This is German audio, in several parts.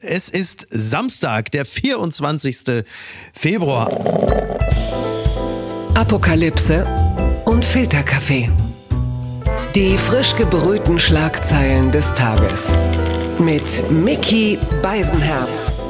Es ist Samstag, der 24. Februar. Apokalypse und Filterkaffee. Die frisch gebrühten Schlagzeilen des Tages. Mit Mickey Beisenherz.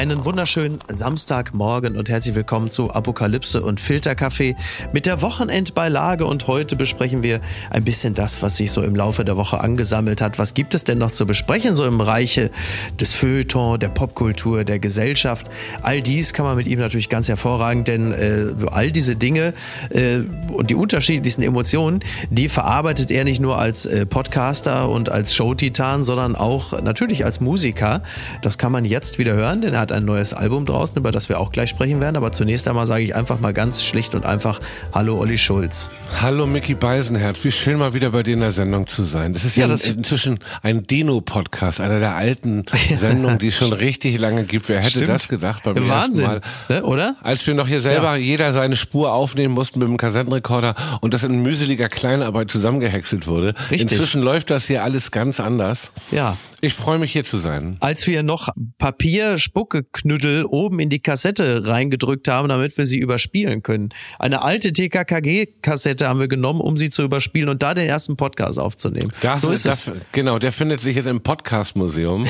Einen wunderschönen Samstagmorgen und herzlich willkommen zu Apokalypse und Filterkaffee mit der Wochenendbeilage. Und heute besprechen wir ein bisschen das, was sich so im Laufe der Woche angesammelt hat. Was gibt es denn noch zu besprechen, so im Bereiche des Feuilleton, der Popkultur, der Gesellschaft? All dies kann man mit ihm natürlich ganz hervorragend, denn äh, all diese Dinge äh, und die unterschiedlichsten Emotionen, die verarbeitet er nicht nur als äh, Podcaster und als Showtitan, sondern auch natürlich als Musiker. Das kann man jetzt wieder hören, denn er hat ein neues Album draußen, über das wir auch gleich sprechen werden. Aber zunächst einmal sage ich einfach mal ganz schlicht und einfach Hallo Olli Schulz. Hallo Mickey Beisenherz, wie schön mal wieder bei dir in der Sendung zu sein. Das ist ja, ja das inzwischen ein Dino-Podcast, einer der alten Sendungen, die es schon richtig lange gibt. Wer hätte Stimmt. das gedacht beim Wahnsinn, ersten Mal? Ne, oder? Als wir noch hier selber ja. jeder seine Spur aufnehmen mussten mit dem Kassettenrekorder und das in mühseliger Kleinarbeit zusammengehäckselt wurde. Richtig. Inzwischen läuft das hier alles ganz anders. Ja. Ich freue mich hier zu sein. Als wir noch Papier, Spuck Druckeknüttel oben in die Kassette reingedrückt haben, damit wir sie überspielen können. Eine alte TKKG-Kassette haben wir genommen, um sie zu überspielen und da den ersten Podcast aufzunehmen. Das, so ist das, es. Genau, der findet sich jetzt im Podcast-Museum.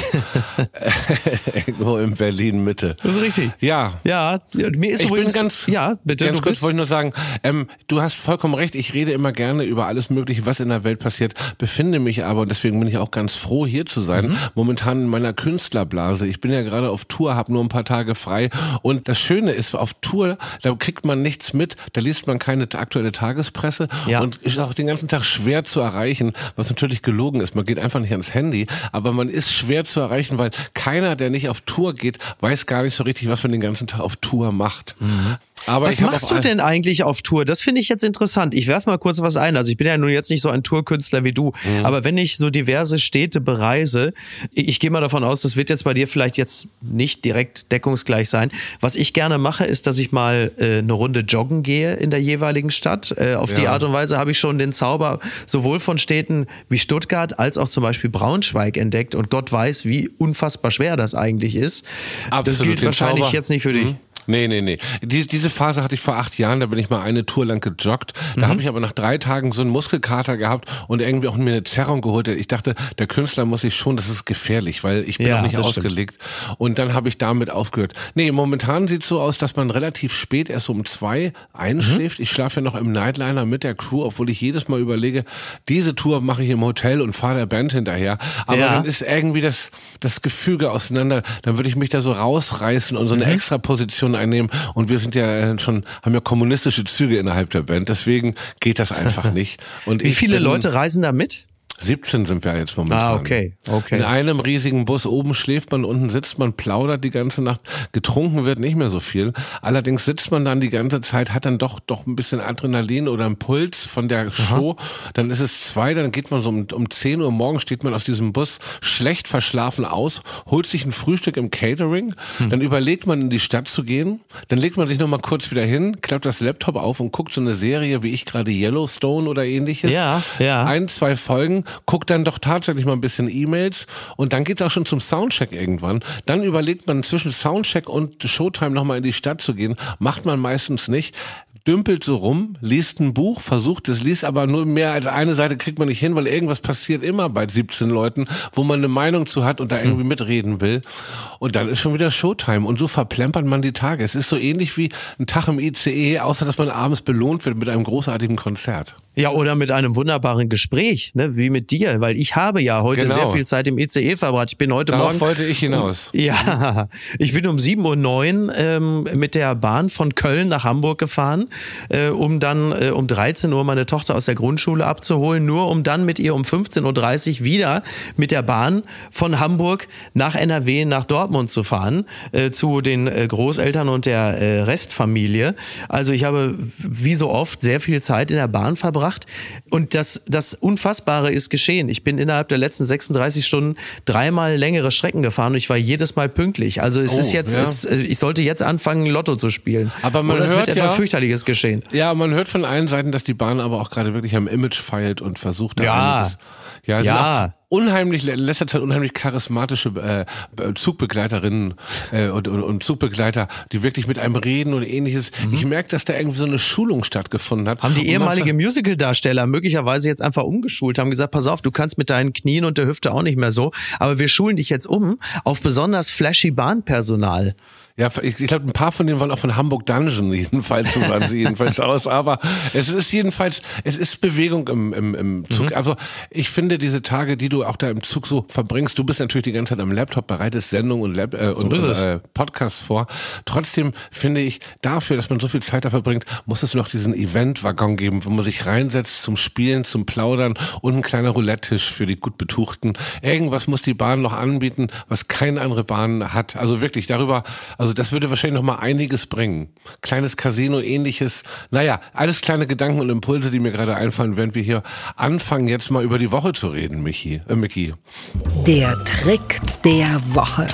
Irgendwo in Berlin Mitte. Das ist richtig. Ja. Ja, mir ist ich übrigens, bin ganz, ja, bitte. Ganz kurz wollte ich nur sagen, ähm, du hast vollkommen recht, ich rede immer gerne über alles Mögliche, was in der Welt passiert, befinde mich aber, und deswegen bin ich auch ganz froh, hier zu sein, mhm. momentan in meiner Künstlerblase. Ich bin ja gerade auf Tour Tour, habe nur ein paar Tage frei. Und das Schöne ist, auf Tour, da kriegt man nichts mit, da liest man keine aktuelle Tagespresse ja. und ist auch den ganzen Tag schwer zu erreichen, was natürlich gelogen ist. Man geht einfach nicht ans Handy, aber man ist schwer zu erreichen, weil keiner, der nicht auf Tour geht, weiß gar nicht so richtig, was man den ganzen Tag auf Tour macht. Mhm. Aber was machst du denn eigentlich auf Tour? Das finde ich jetzt interessant. Ich werfe mal kurz was ein. Also ich bin ja nun jetzt nicht so ein Tourkünstler wie du, mhm. aber wenn ich so diverse Städte bereise, ich, gehe mal davon aus, das wird jetzt bei dir vielleicht jetzt nicht direkt deckungsgleich sein. Was ich gerne mache, ist, dass ich mal äh, eine Runde joggen gehe in der jeweiligen Stadt. Äh, auf ja. die Art und Weise habe ich schon den Zauber sowohl von Städten wie Stuttgart als auch zum Beispiel Braunschweig entdeckt und Gott weiß, wie unfassbar schwer das eigentlich ist. Absolut, das gilt wahrscheinlich Zauber. jetzt nicht für dich. Mhm. Nee, nee, nee. Die, diese Phase hatte ich vor acht Jahren, da bin ich mal eine Tour lang gejoggt. Da mhm. habe ich aber nach drei Tagen so einen Muskelkater gehabt und irgendwie auch mir eine Zerrung geholt. Ich dachte, der Künstler muss sich schon, das ist gefährlich, weil ich bin ja, auch nicht ausgelegt. Stimmt. Und dann habe ich damit aufgehört. Nee, momentan sieht es so aus, dass man relativ spät erst um zwei einschläft. Mhm. Ich schlafe ja noch im Nightliner mit der Crew, obwohl ich jedes Mal überlege, diese Tour mache ich im Hotel und fahre der Band hinterher. Aber ja. dann ist irgendwie das, das Gefüge auseinander. Dann würde ich mich da so rausreißen und so eine mhm. extra Position einnehmen. Und wir sind ja schon, haben ja kommunistische Züge innerhalb der Band. Deswegen geht das einfach nicht. Und Wie viele Leute reisen da mit? 17 sind wir jetzt momentan. Ah, okay, okay. In einem riesigen Bus oben schläft man, unten sitzt man, plaudert die ganze Nacht. Getrunken wird nicht mehr so viel. Allerdings sitzt man dann die ganze Zeit, hat dann doch doch ein bisschen Adrenalin oder einen Puls von der Show. Aha. Dann ist es zwei, dann geht man so um, um 10 Uhr morgens, steht man aus diesem Bus schlecht verschlafen aus, holt sich ein Frühstück im Catering, hm. dann überlegt man in die Stadt zu gehen, dann legt man sich noch mal kurz wieder hin, klappt das Laptop auf und guckt so eine Serie wie ich gerade Yellowstone oder ähnliches. Ja, ja. Ein, zwei Folgen guckt dann doch tatsächlich mal ein bisschen E-Mails und dann geht's auch schon zum Soundcheck irgendwann. Dann überlegt man zwischen Soundcheck und Showtime nochmal in die Stadt zu gehen. Macht man meistens nicht dümpelt so rum, liest ein Buch, versucht es, liest aber nur mehr als eine Seite kriegt man nicht hin, weil irgendwas passiert immer bei 17 Leuten, wo man eine Meinung zu hat und da irgendwie hm. mitreden will. Und dann ist schon wieder Showtime und so verplempert man die Tage. Es ist so ähnlich wie ein Tag im ICE, außer dass man abends belohnt wird mit einem großartigen Konzert. Ja, oder mit einem wunderbaren Gespräch, ne, wie mit dir, weil ich habe ja heute genau. sehr viel Zeit im ICE verbracht. Ich bin heute Darauf Morgen. wollte ich hinaus. Um, ja, ich bin um 7.09 Uhr ähm, mit der Bahn von Köln nach Hamburg gefahren, äh, um dann äh, um 13 Uhr meine Tochter aus der Grundschule abzuholen, nur um dann mit ihr um 15.30 Uhr wieder mit der Bahn von Hamburg nach NRW, nach Dortmund zu fahren, äh, zu den äh, Großeltern und der äh, Restfamilie. Also ich habe wie so oft sehr viel Zeit in der Bahn verbracht gebracht. Und das, das Unfassbare ist geschehen. Ich bin innerhalb der letzten 36 Stunden dreimal längere Strecken gefahren und ich war jedes Mal pünktlich. Also es oh, ist jetzt, ja. es, äh, ich sollte jetzt anfangen, Lotto zu spielen. Aber man Oder es hört wird ja, etwas fürchterliches geschehen. Ja, man hört von allen Seiten, dass die Bahn aber auch gerade wirklich am Image feilt und versucht, da ja. einiges Ja, Ja. unheimlich, in letzter Zeit unheimlich charismatische äh, Zugbegleiterinnen äh, und, und, und Zugbegleiter, die wirklich mit einem reden und ähnliches. Ich merke, dass da irgendwie so eine Schulung stattgefunden hat. Mhm. Haben die ehemalige Musical-Darsteller möglicherweise jetzt einfach umgeschult, haben gesagt, pass auf, du kannst mit deinen Knien und der Hüfte auch nicht mehr so, aber wir schulen dich jetzt um auf besonders flashy Bahnpersonal. Ja, ich, ich glaube, ein paar von denen wollen auch von Hamburg Dungeon jedenfalls, so sahen sie jedenfalls aus. Aber es ist jedenfalls, es ist Bewegung im, im, im Zug. Also ich finde diese Tage, die du auch da im Zug so verbringst, du bist natürlich die ganze Zeit am Laptop, bereitest Sendungen und, Lab, äh, und, und äh, Podcasts vor. Trotzdem finde ich, dafür, dass man so viel Zeit da verbringt, muss es noch diesen Event-Waggon geben, wo man sich reinsetzt zum Spielen, zum Plaudern und ein kleiner Roulette-Tisch für die gut Betuchten. Irgendwas muss die Bahn noch anbieten, was keine andere Bahn hat. Also wirklich darüber, also das würde wahrscheinlich noch mal einiges bringen. Kleines Casino, ähnliches. Naja, alles kleine Gedanken und Impulse, die mir gerade einfallen, während wir hier anfangen, jetzt mal über die Woche zu reden, Michi, äh, Micky. Der Trick der Woche.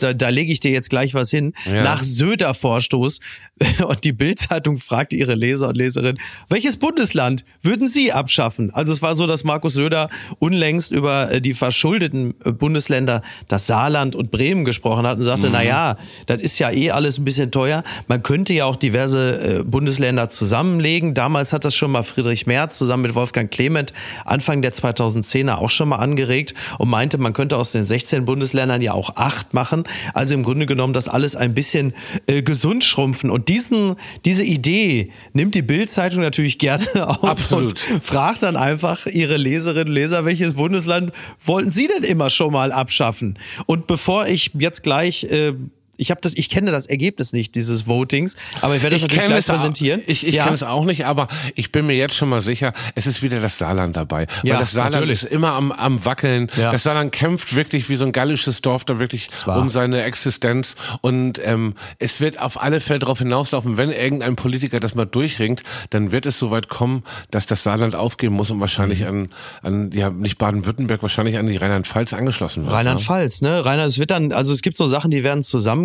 Da, da lege ich dir jetzt gleich was hin. Ja. Nach Söder-Vorstoß und die Bild-Zeitung fragte ihre Leser und Leserinnen, welches Bundesland würden Sie abschaffen? Also es war so, dass Markus Söder unlängst über äh, die verschuldeten äh, Bundesländer, das Saarland und Bremen gesprochen hat und sagte, Mhm. na ja, das ist ja eh alles ein bisschen teuer. Man könnte ja auch diverse äh, Bundesländer zusammenlegen. Damals hat das schon mal Friedrich Merz zusammen mit Wolfgang Clement Anfang der 2010er auch schon mal angeregt und meinte, man könnte aus den 16 Bundesländern ja auch acht machen. Also im Grunde genommen das alles ein bisschen äh, gesund schrumpfen. Und diesen, diese Idee nimmt die Bild-Zeitung natürlich gerne auf Absolut. und fragt dann einfach ihre Leserinnen und Leser, welches Bundesland wollten sie denn immer schon mal abschaffen? Und bevor ich jetzt gleich äh, ich habe das, ich kenne das Ergebnis nicht dieses Votings, aber ich werde das natürlich kenn gleich es auch- präsentieren. Ich, ich Ja. kenne es auch nicht, aber ich bin mir jetzt schon mal sicher, es ist wieder das Saarland dabei. Ja, Weil das Saarland natürlich. ist immer am, am Wackeln. Ja. Das Saarland kämpft wirklich wie so ein gallisches Dorf da wirklich um seine Existenz. Und ähm, es wird auf alle Fälle darauf hinauslaufen, wenn irgendein Politiker das mal durchringt, dann wird es soweit kommen, dass das Saarland aufgeben muss und wahrscheinlich Mhm. an, an ja nicht Baden-Württemberg, wahrscheinlich an die Rheinland-Pfalz angeschlossen wird. ne? Rheinland-Pfalz, ne? Rheinland, es wird dann, also es gibt so Sachen, die werden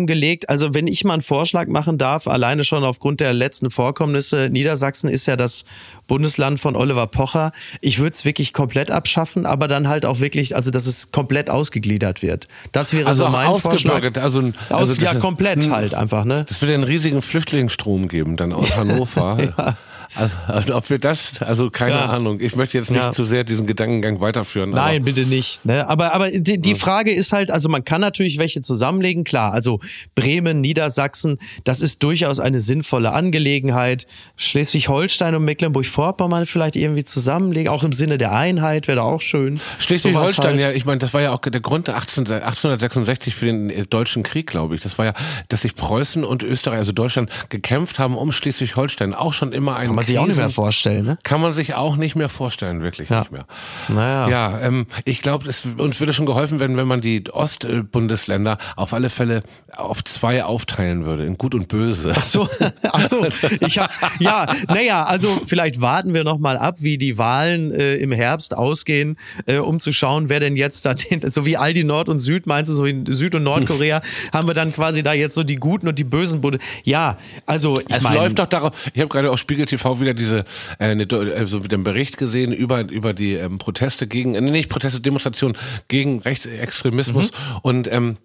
zusammengelegt. Also wenn ich mal einen Vorschlag machen darf, alleine schon aufgrund der letzten Vorkommnisse, Niedersachsen ist ja das Bundesland von Oliver Pocher. Ich würde es wirklich komplett abschaffen, aber dann halt auch wirklich, also dass es komplett ausgegliedert wird. Das wäre Also so mein Vorschlag. also, ein- Aus, also das ja, komplett hm. halt einfach, ne? Das wird einen riesigen Flüchtlingsstrom geben dann aus Hannover. Also, also ob wir das, also keine Ja. Ahnung. Ich möchte jetzt nicht Ja. zu sehr diesen Gedankengang weiterführen. Nein, bitte nicht. Ne? Aber, aber die, die Frage ist halt, also man kann natürlich welche zusammenlegen, klar. Also Bremen, Niedersachsen, das ist durchaus eine sinnvolle Angelegenheit. Schleswig-Holstein und Mecklenburg-Vorpommern vielleicht irgendwie zusammenlegen, auch im Sinne der Einheit wäre da auch schön. Schleswig-Holstein, Sowas ja, halt. ich meine, das war ja auch der Grund 18, 1866 für den äh, Deutschen Krieg, glaube ich. Das war ja, dass sich Preußen und Österreich, also Deutschland, gekämpft haben um Schleswig-Holstein. Auch schon immer ein Kann man sich auch nicht mehr vorstellen, ne? Kann man sich auch nicht mehr vorstellen, wirklich Ja. nicht mehr. Naja. Ja, ähm, ich glaube, uns würde schon geholfen werden, wenn man die Ostbundesländer auf alle Fälle auf zwei aufteilen würde, in Gut und Böse. Ach so, ach so. Ich hab, ja, naja, also vielleicht warten wir noch mal ab, wie die Wahlen äh, im Herbst ausgehen, äh, um zu schauen, wer denn jetzt da, den, so wie Aldi Nord und Süd, meinst du, so in Süd- und Nordkorea, haben wir dann quasi da jetzt so die guten und die bösen. Ja, also Es mein, läuft doch darauf. Ich habe gerade auf Spiegel TV wieder diese äh, äh, so den Bericht gesehen über über die ähm, Proteste gegen äh, nicht Proteste Demonstrationen gegen Rechtsextremismus Mhm. und ähm,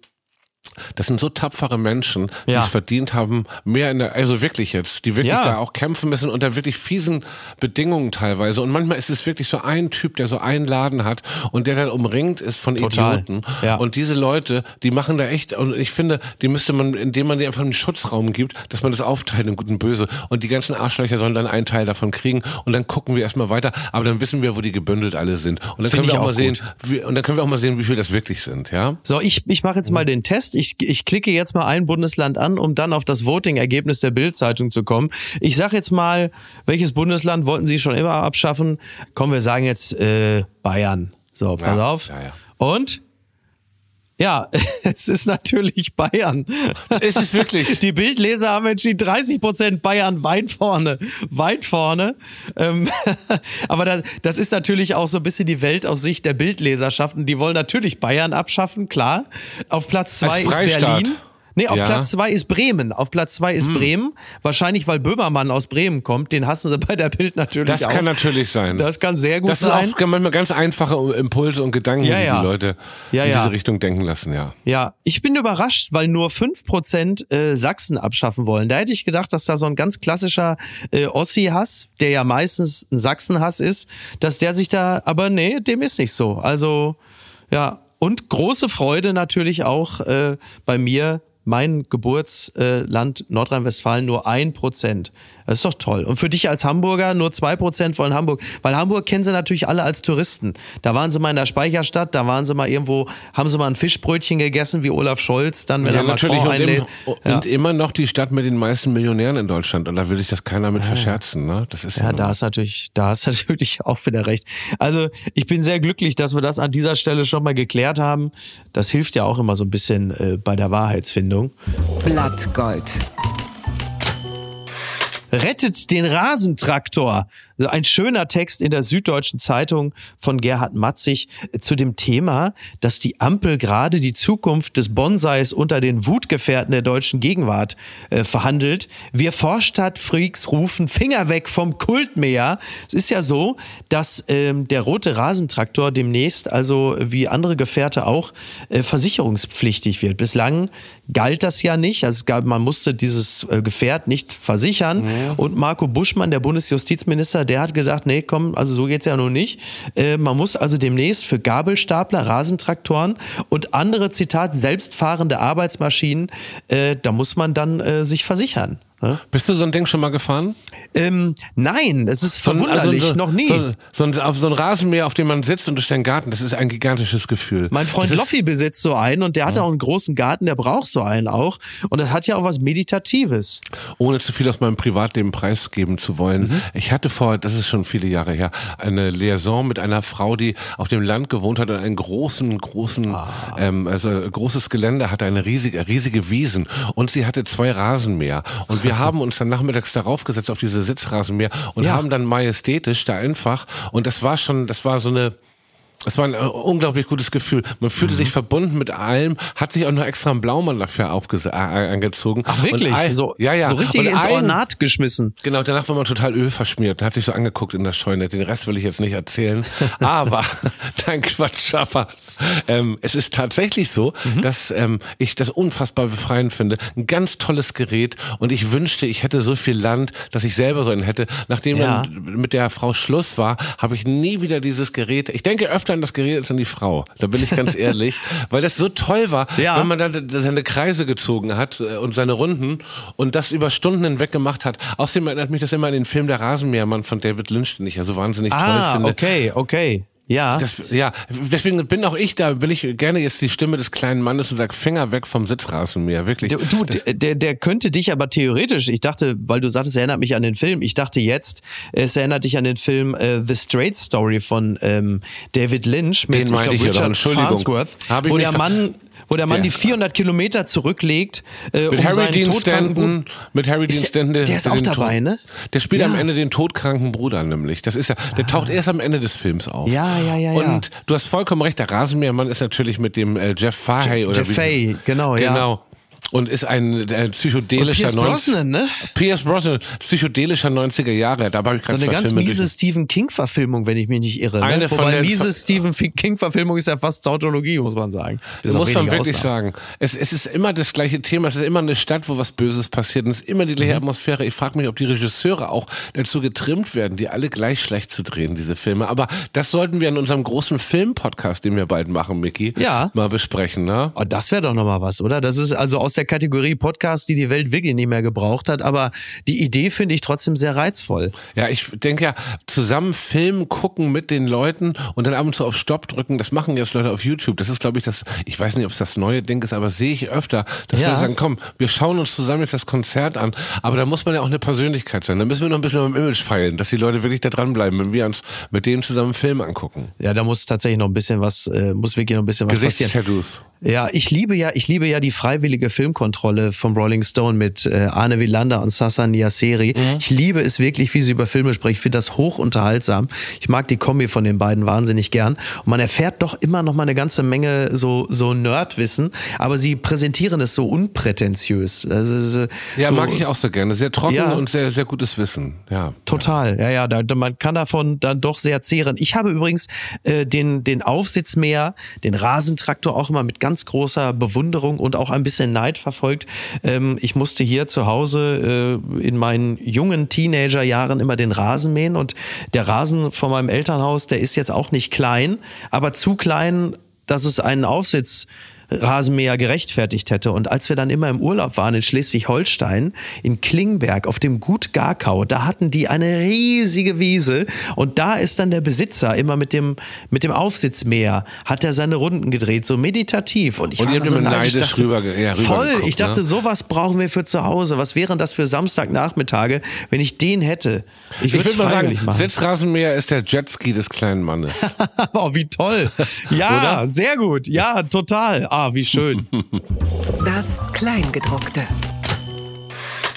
das sind so tapfere Menschen, die Ja. es verdient haben, mehr in der, also wirklich jetzt, die wirklich Ja. da auch kämpfen müssen unter wirklich fiesen Bedingungen teilweise. Und manchmal ist es wirklich so ein Typ, der so einen Laden hat und der dann umringt ist von Total. Idioten. Ja. Und diese Leute, die machen da echt, und ich finde, die müsste man, indem man dir einfach einen Schutzraum gibt, dass man das aufteilt in Gut und Böse. Und die ganzen Arschlöcher sollen dann einen Teil davon kriegen. Und dann gucken wir erstmal weiter. Aber dann wissen wir, wo die gebündelt alle sind. Und dann können wir ich auch mal auch sehen, wie, und dann können wir auch mal sehen, wie viel das wirklich sind, ja? So, ich, ich mache jetzt mal den Test. Ich, ich klicke jetzt mal ein Bundesland an, um dann auf das Voting-Ergebnis der Bild-Zeitung zu kommen. Ich sage jetzt mal, welches Bundesland wollten Sie schon immer abschaffen? Komm, wir sagen jetzt äh, Bayern. So, pass Ja, auf. ja, ja. Und? Ja, es ist natürlich Bayern. Ist es wirklich? Die Bildleser haben entschieden, 30 Prozent Bayern weit vorne, weit vorne. Ähm, aber das, das ist natürlich auch so ein bisschen die Welt aus Sicht der Bildleserschaften. Die wollen natürlich Bayern abschaffen, klar. Auf Platz zwei ist. Berlin. Nee, auf Ja. Platz zwei ist Bremen. Auf Platz zwei Hm. ist Bremen. Wahrscheinlich, weil Böhmermann aus Bremen kommt. Den hassen sie bei der Bild natürlich Das auch. kann natürlich sein. Das kann sehr gut Das sind sein. auch manchmal ganz einfache Impulse und Gedanken, Ja, die ja. die Leute Ja, in diese Richtung denken lassen, ja. Ja, ich bin überrascht, weil nur 5% äh, Sachsen abschaffen wollen. Da hätte ich gedacht, dass da so ein ganz klassischer äh, Ossi-Hass, der ja meistens ein Sachsen-Hass ist, dass der sich da, aber nee, dem ist nicht so. Also, ja. Und große Freude natürlich auch äh, bei mir, mein Geburtsland Nordrhein-Westfalen nur ein Prozent. Das ist doch toll. Und für dich als Hamburger nur zwei Prozent wollen Hamburg. Weil Hamburg kennen sie natürlich alle als Touristen. Da waren sie mal in der Speicherstadt, da waren sie mal irgendwo, haben sie mal ein Fischbrötchen gegessen wie Olaf Scholz, dann wenn Ja, er natürlich. Macron Und, im, einlädt. Ja. und immer noch die Stadt mit den meisten Millionären in Deutschland. Und da will sich das keiner mit verscherzen. Ne? Das ist Ja, da ist natürlich, da ist natürlich auch wieder recht. Also ich bin sehr glücklich, dass wir das an dieser Stelle schon mal geklärt haben. Das hilft ja auch immer so ein bisschen äh, bei der Wahrheitsfindung. Blattgold. Rettet den Rasentraktor. Also Ein schöner Text in der Süddeutschen Zeitung von Gerhard Matzig zu dem Thema, dass die Ampel gerade die Zukunft des Bonsais unter den Wutgefährten der deutschen Gegenwart äh, verhandelt. Wir Vorstadtfreaks rufen Finger weg vom Kultmäher. Es ist ja so, dass ähm, der rote Rasentraktor demnächst, also wie andere Gefährte auch, äh, versicherungspflichtig wird. Bislang galt das ja nicht. Also gab, man musste dieses äh, Gefährt nicht versichern. Und Marco Buschmann, der Bundesjustizminister, der hat gesagt, nee, komm, also so geht's ja nun nicht. Äh, man muss also demnächst für Gabelstapler, Rasentraktoren und andere, Zitat, selbstfahrende Arbeitsmaschinen, äh, da muss man dann äh, sich versichern. Ne? Bist du so ein Ding schon mal gefahren? Ähm, nein, es ist So ein- verwunderlich, also so, noch nie. So, so, ein, auf so ein Rasenmäher, auf dem man sitzt und durch den Garten, das ist ein gigantisches Gefühl. Mein Freund das Loffi besitzt so einen und der hat auch einen großen Garten, der braucht so einen auch. Und das hat ja auch was Meditatives. Ohne zu viel aus meinem Privatleben preisgeben zu wollen. Mhm. Ich hatte vor, das ist schon viele Jahre her, eine Liaison mit einer Frau, die auf dem Land gewohnt hat und einen großen, großen, Ah. ähm, also großes Gelände hatte, eine riesige, riesige Wiesen. Und sie hatte zwei Rasenmäher. Und wir haben uns dann nachmittags darauf gesetzt auf diese Sitzrasenmäher und Ja. haben dann majestätisch da einfach, und das war schon, das war so eine, es war ein äh, unglaublich gutes Gefühl. Man fühlte Mhm. sich verbunden mit allem, hat sich auch noch extra einen Blaumann dafür aufgese- äh, angezogen. Ach wirklich? Ein- so, ja, ja. so richtig Und ins ein- Ornat geschmissen. Genau, danach war man total Öl verschmiert und hat sich so angeguckt in der Scheune. Den Rest will ich jetzt nicht erzählen. Aber, nein, Quatsch, aber ähm, es ist tatsächlich so, Mhm. dass ähm, ich das unfassbar befreiend finde. Ein ganz tolles Gerät und ich wünschte, ich hätte so viel Land, dass ich selber so einen hätte. Nachdem Ja. dann mit der Frau Schluss war, habe ich nie wieder dieses Gerät. Ich denke öfter an das Gerät als an die Frau. Da bin ich ganz ehrlich, weil das so toll war, Ja. wenn man dann seine Kreise gezogen hat äh, und seine Runden und das über Stunden hinweg gemacht hat. Außerdem erinnert mich das immer an den Film Der Rasenmähermann von David Lynch, den ich ja so wahnsinnig toll Ah, finde. okay, okay. Ja. Das, ja, deswegen bin auch ich da, bin ich gerne jetzt die Stimme des kleinen Mannes und sag Finger weg vom Sitzrasenmäher, wirklich. Du, du der, der könnte dich aber theoretisch, ich dachte, weil du sagtest, es erinnert mich an den Film, ich dachte jetzt, es erinnert dich an den Film äh, The Straight Story von ähm, David Lynch mit Den ich ja doch, Richard Entschuldigung. Farnsworth, ich wo der Mann, wo der Mann Der- die 400 Kilometer zurücklegt, äh, mit um Harry Dean Stanton, mit Harry Dean Ist der- Stanton, der ist auch dabei, ne? Der spielt am Ja. Ende den todkranken Bruder nämlich. Das ist ja, der taucht erst am Ende des Films auf. Ja, ja, ja, ja. Und du hast vollkommen recht, der Rasenmähermann ist natürlich mit dem äh, Jeff Fahey oder Jeff Fahey, genau, ja. Genau. Und ist ein äh, psychedelischer Und Pierce 90 Brosnan, ne? Pierce Brosnan, psychedelischer 90er Jahre. Da habe ich So gerade eine zwei ganz Filme miese durch- Stephen King-Verfilmung, wenn ich mich nicht irre. Eine ne? von Wobei den- miese Stephen King-Verfilmung ist ja fast Tautologie, muss man sagen. Auf muss man wirklich Ausnahmen. sagen. Es, es ist immer das gleiche Thema. Es ist immer eine Stadt, wo was Böses passiert. Und es ist immer die gleiche Mhm. Atmosphäre. Ich frage mich, ob die Regisseure auch dazu getrimmt werden, die alle gleich schlecht zu drehen, diese Filme. Aber das sollten wir in unserem großen Film-Podcast, den wir bald machen, Micky, Ja. mal besprechen. Ne? Oh, das wäre doch nochmal was, oder? Das ist also aus der Kategorie Podcast, die die Welt wirklich nicht mehr gebraucht hat. Aber die Idee finde ich trotzdem sehr reizvoll. Ja, ich denke ja, zusammen Film gucken mit den Leuten und dann ab und zu auf Stopp drücken, das machen jetzt Leute auf YouTube. Das ist, glaube ich, das, ich weiß nicht, ob es das neue Ding ist, aber sehe ich öfter, dass Ja. Leute sagen, komm, wir schauen uns zusammen jetzt das Konzert an. Aber da muss man ja auch eine Persönlichkeit sein. Da müssen wir noch ein bisschen am Image feilen, dass die Leute wirklich da dranbleiben, wenn wir uns mit denen zusammen Film angucken. Ja, da muss tatsächlich noch ein bisschen was, äh, muss wirklich noch ein bisschen was passieren. Ja, ich liebe ja, ich liebe ja die freiwillige Filmkontrolle vom Rolling Stone mit äh, Arne Wielander und Sasa Niaseri. Mhm. Ich liebe es wirklich, wie sie über Filme sprechen. Ich finde das hoch unterhaltsam. Ich mag die Kombi von den beiden wahnsinnig gern. Und man erfährt doch immer noch mal eine ganze Menge so, so Nerdwissen, aber sie präsentieren es so unprätentiös. Also, ja, so, mag ich auch so gerne. Sehr trocken ja, und sehr, sehr gutes Wissen. Ja. Total. Ja, ja, da, man kann davon dann doch sehr zehren. Ich habe übrigens äh, den, den Aufsitzmäher, den Rasentraktor auch immer mit ganz großer Bewunderung und auch ein bisschen Neid verfolgt. Ähm, ich musste hier zu Hause äh, in meinen jungen Teenagerjahren immer den Rasen mähen und der Rasen von meinem Elternhaus, der ist jetzt auch nicht klein, aber zu klein, dass es einen Aufsitz Rasenmäher gerechtfertigt hätte. Und als wir dann immer im Urlaub waren in Schleswig-Holstein, in Klingberg auf dem Gut Garkau, da hatten die eine riesige Wiese und da ist dann der Besitzer immer mit dem, mit dem Aufsitzmäher, hat er seine Runden gedreht, so meditativ. Und ich und war so neidisch, dachte, rüber, ja, rüber Voll, geguckt, ich dachte, ne? sowas brauchen wir für zu Hause. Was wären das für Samstagnachmittage, wenn ich den hätte? Ich, ich würde mal sagen, machen. Sitzrasenmäher ist der Jetski des kleinen Mannes. oh, wie toll. Ja, sehr gut. Ja, total. Ah, wie schön. Das Kleingedruckte.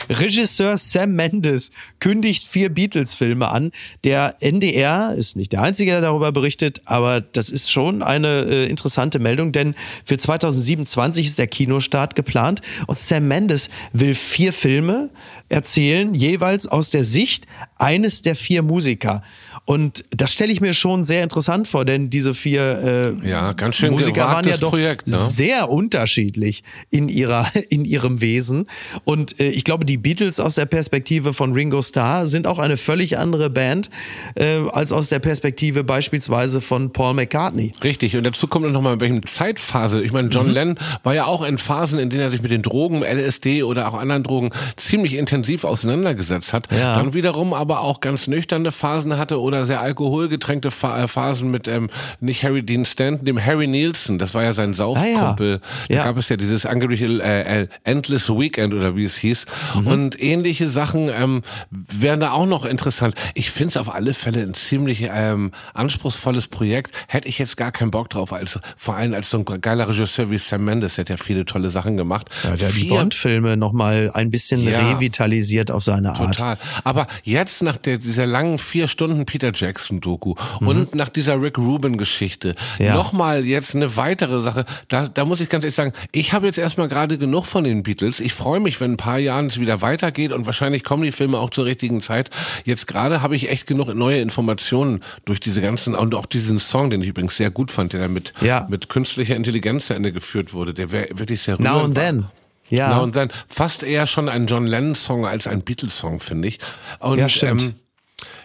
Regisseur Sam Mendes kündigt vier Beatles-Filme an. Der NDR ist nicht der Einzige, der darüber berichtet, aber das ist schon eine äh, interessante Meldung, denn für 2027 ist der Kinostart geplant und Sam Mendes will vier Filme erzählen, jeweils aus der Sicht eines der vier Musiker. Und das stelle ich mir schon sehr interessant vor, denn diese vier äh, ja, ganz schön Musiker waren ja doch Projekt, ne? sehr unterschiedlich in ihrer in ihrem Wesen. Und äh, ich glaube, die Beatles aus der Perspektive von Ringo Starr sind auch eine völlig andere Band äh, als aus der Perspektive beispielsweise von Paul McCartney. Richtig. Und dazu kommt noch mal in welchem Zeitphase. Ich meine, John mhm. Lennon war ja auch in Phasen, in denen er sich mit den Drogen, LSD oder auch anderen Drogen ziemlich intensiv auseinandergesetzt hat. Ja. Dann wiederum aber auch ganz nüchterne Phasen hatte oder oder sehr alkoholgetränkte äh, Phasen mit ähm, nicht Harry Dean Stanton, dem Harry Nielsen, das war ja sein Saufkumpel. Ah, ja. Da ja. gab es ja dieses angebliche äh, äh, Endless Weekend oder wie es hieß. Mhm. Und ähnliche Sachen ähm, wären da auch noch interessant. Ich finde es auf alle Fälle ein ziemlich ähm, anspruchsvolles Projekt. Hätte ich jetzt gar keinen Bock drauf, als vor allem als so ein geiler Regisseur wie Sam Mendes, der hat ja viele tolle Sachen gemacht. Ja, der hat die Bond-Filme nochmal ein bisschen ja, revitalisiert auf seine Art. Total. Aber jetzt nach der, dieser langen vier Stunden Peter Peter Jackson Doku mhm. und nach dieser Rick Rubin Geschichte ja. nochmal jetzt eine weitere Sache. Da, da muss ich ganz ehrlich sagen, ich habe jetzt erstmal gerade genug von den Beatles. Ich freue mich, wenn ein paar Jahren es wieder weitergeht und wahrscheinlich kommen die Filme auch zur richtigen Zeit. Jetzt gerade habe ich echt genug neue Informationen durch diese ganzen und auch diesen Song, den ich übrigens sehr gut fand, der mit, ja. mit künstlicher Intelligenz zu Ende geführt wurde. Der wäre wirklich sehr Now and then. Ja. Now and then. Fast eher schon ein John Lennon Song als ein Beatles Song, finde ich. Und, ja, stimmt. Ähm,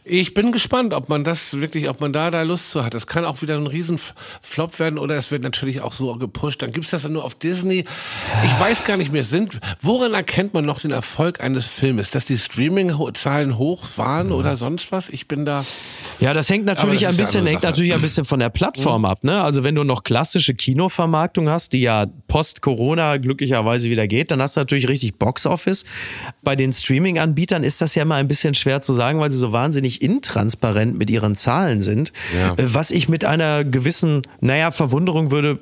ich bin gespannt, ob man das wirklich, ob man da da Lust zu hat. Das kann auch wieder ein Riesenflop werden oder es wird natürlich auch so gepusht. Dann gibt's das dann nur auf Disney. Ich weiß gar nicht mehr, sind, woran erkennt man noch den Erfolg eines Filmes? Dass die Streaming-Zahlen hoch waren ja. oder sonst was? Ich bin da. Ja, das hängt natürlich das ein bisschen, hängt natürlich ein bisschen von der Plattform mhm. ab, ne? Also wenn du noch klassische Kinovermarktung hast, die ja post-Corona glücklicherweise wieder geht, dann hast du natürlich richtig Box-Office. Bei den Streaming-Anbietern ist das ja immer ein bisschen schwer zu sagen, weil sie so wahnsinnig wahnsinnig intransparent mit ihren Zahlen sind, ja. Äh, was ich mit einer gewissen, naja, Verwunderung würde,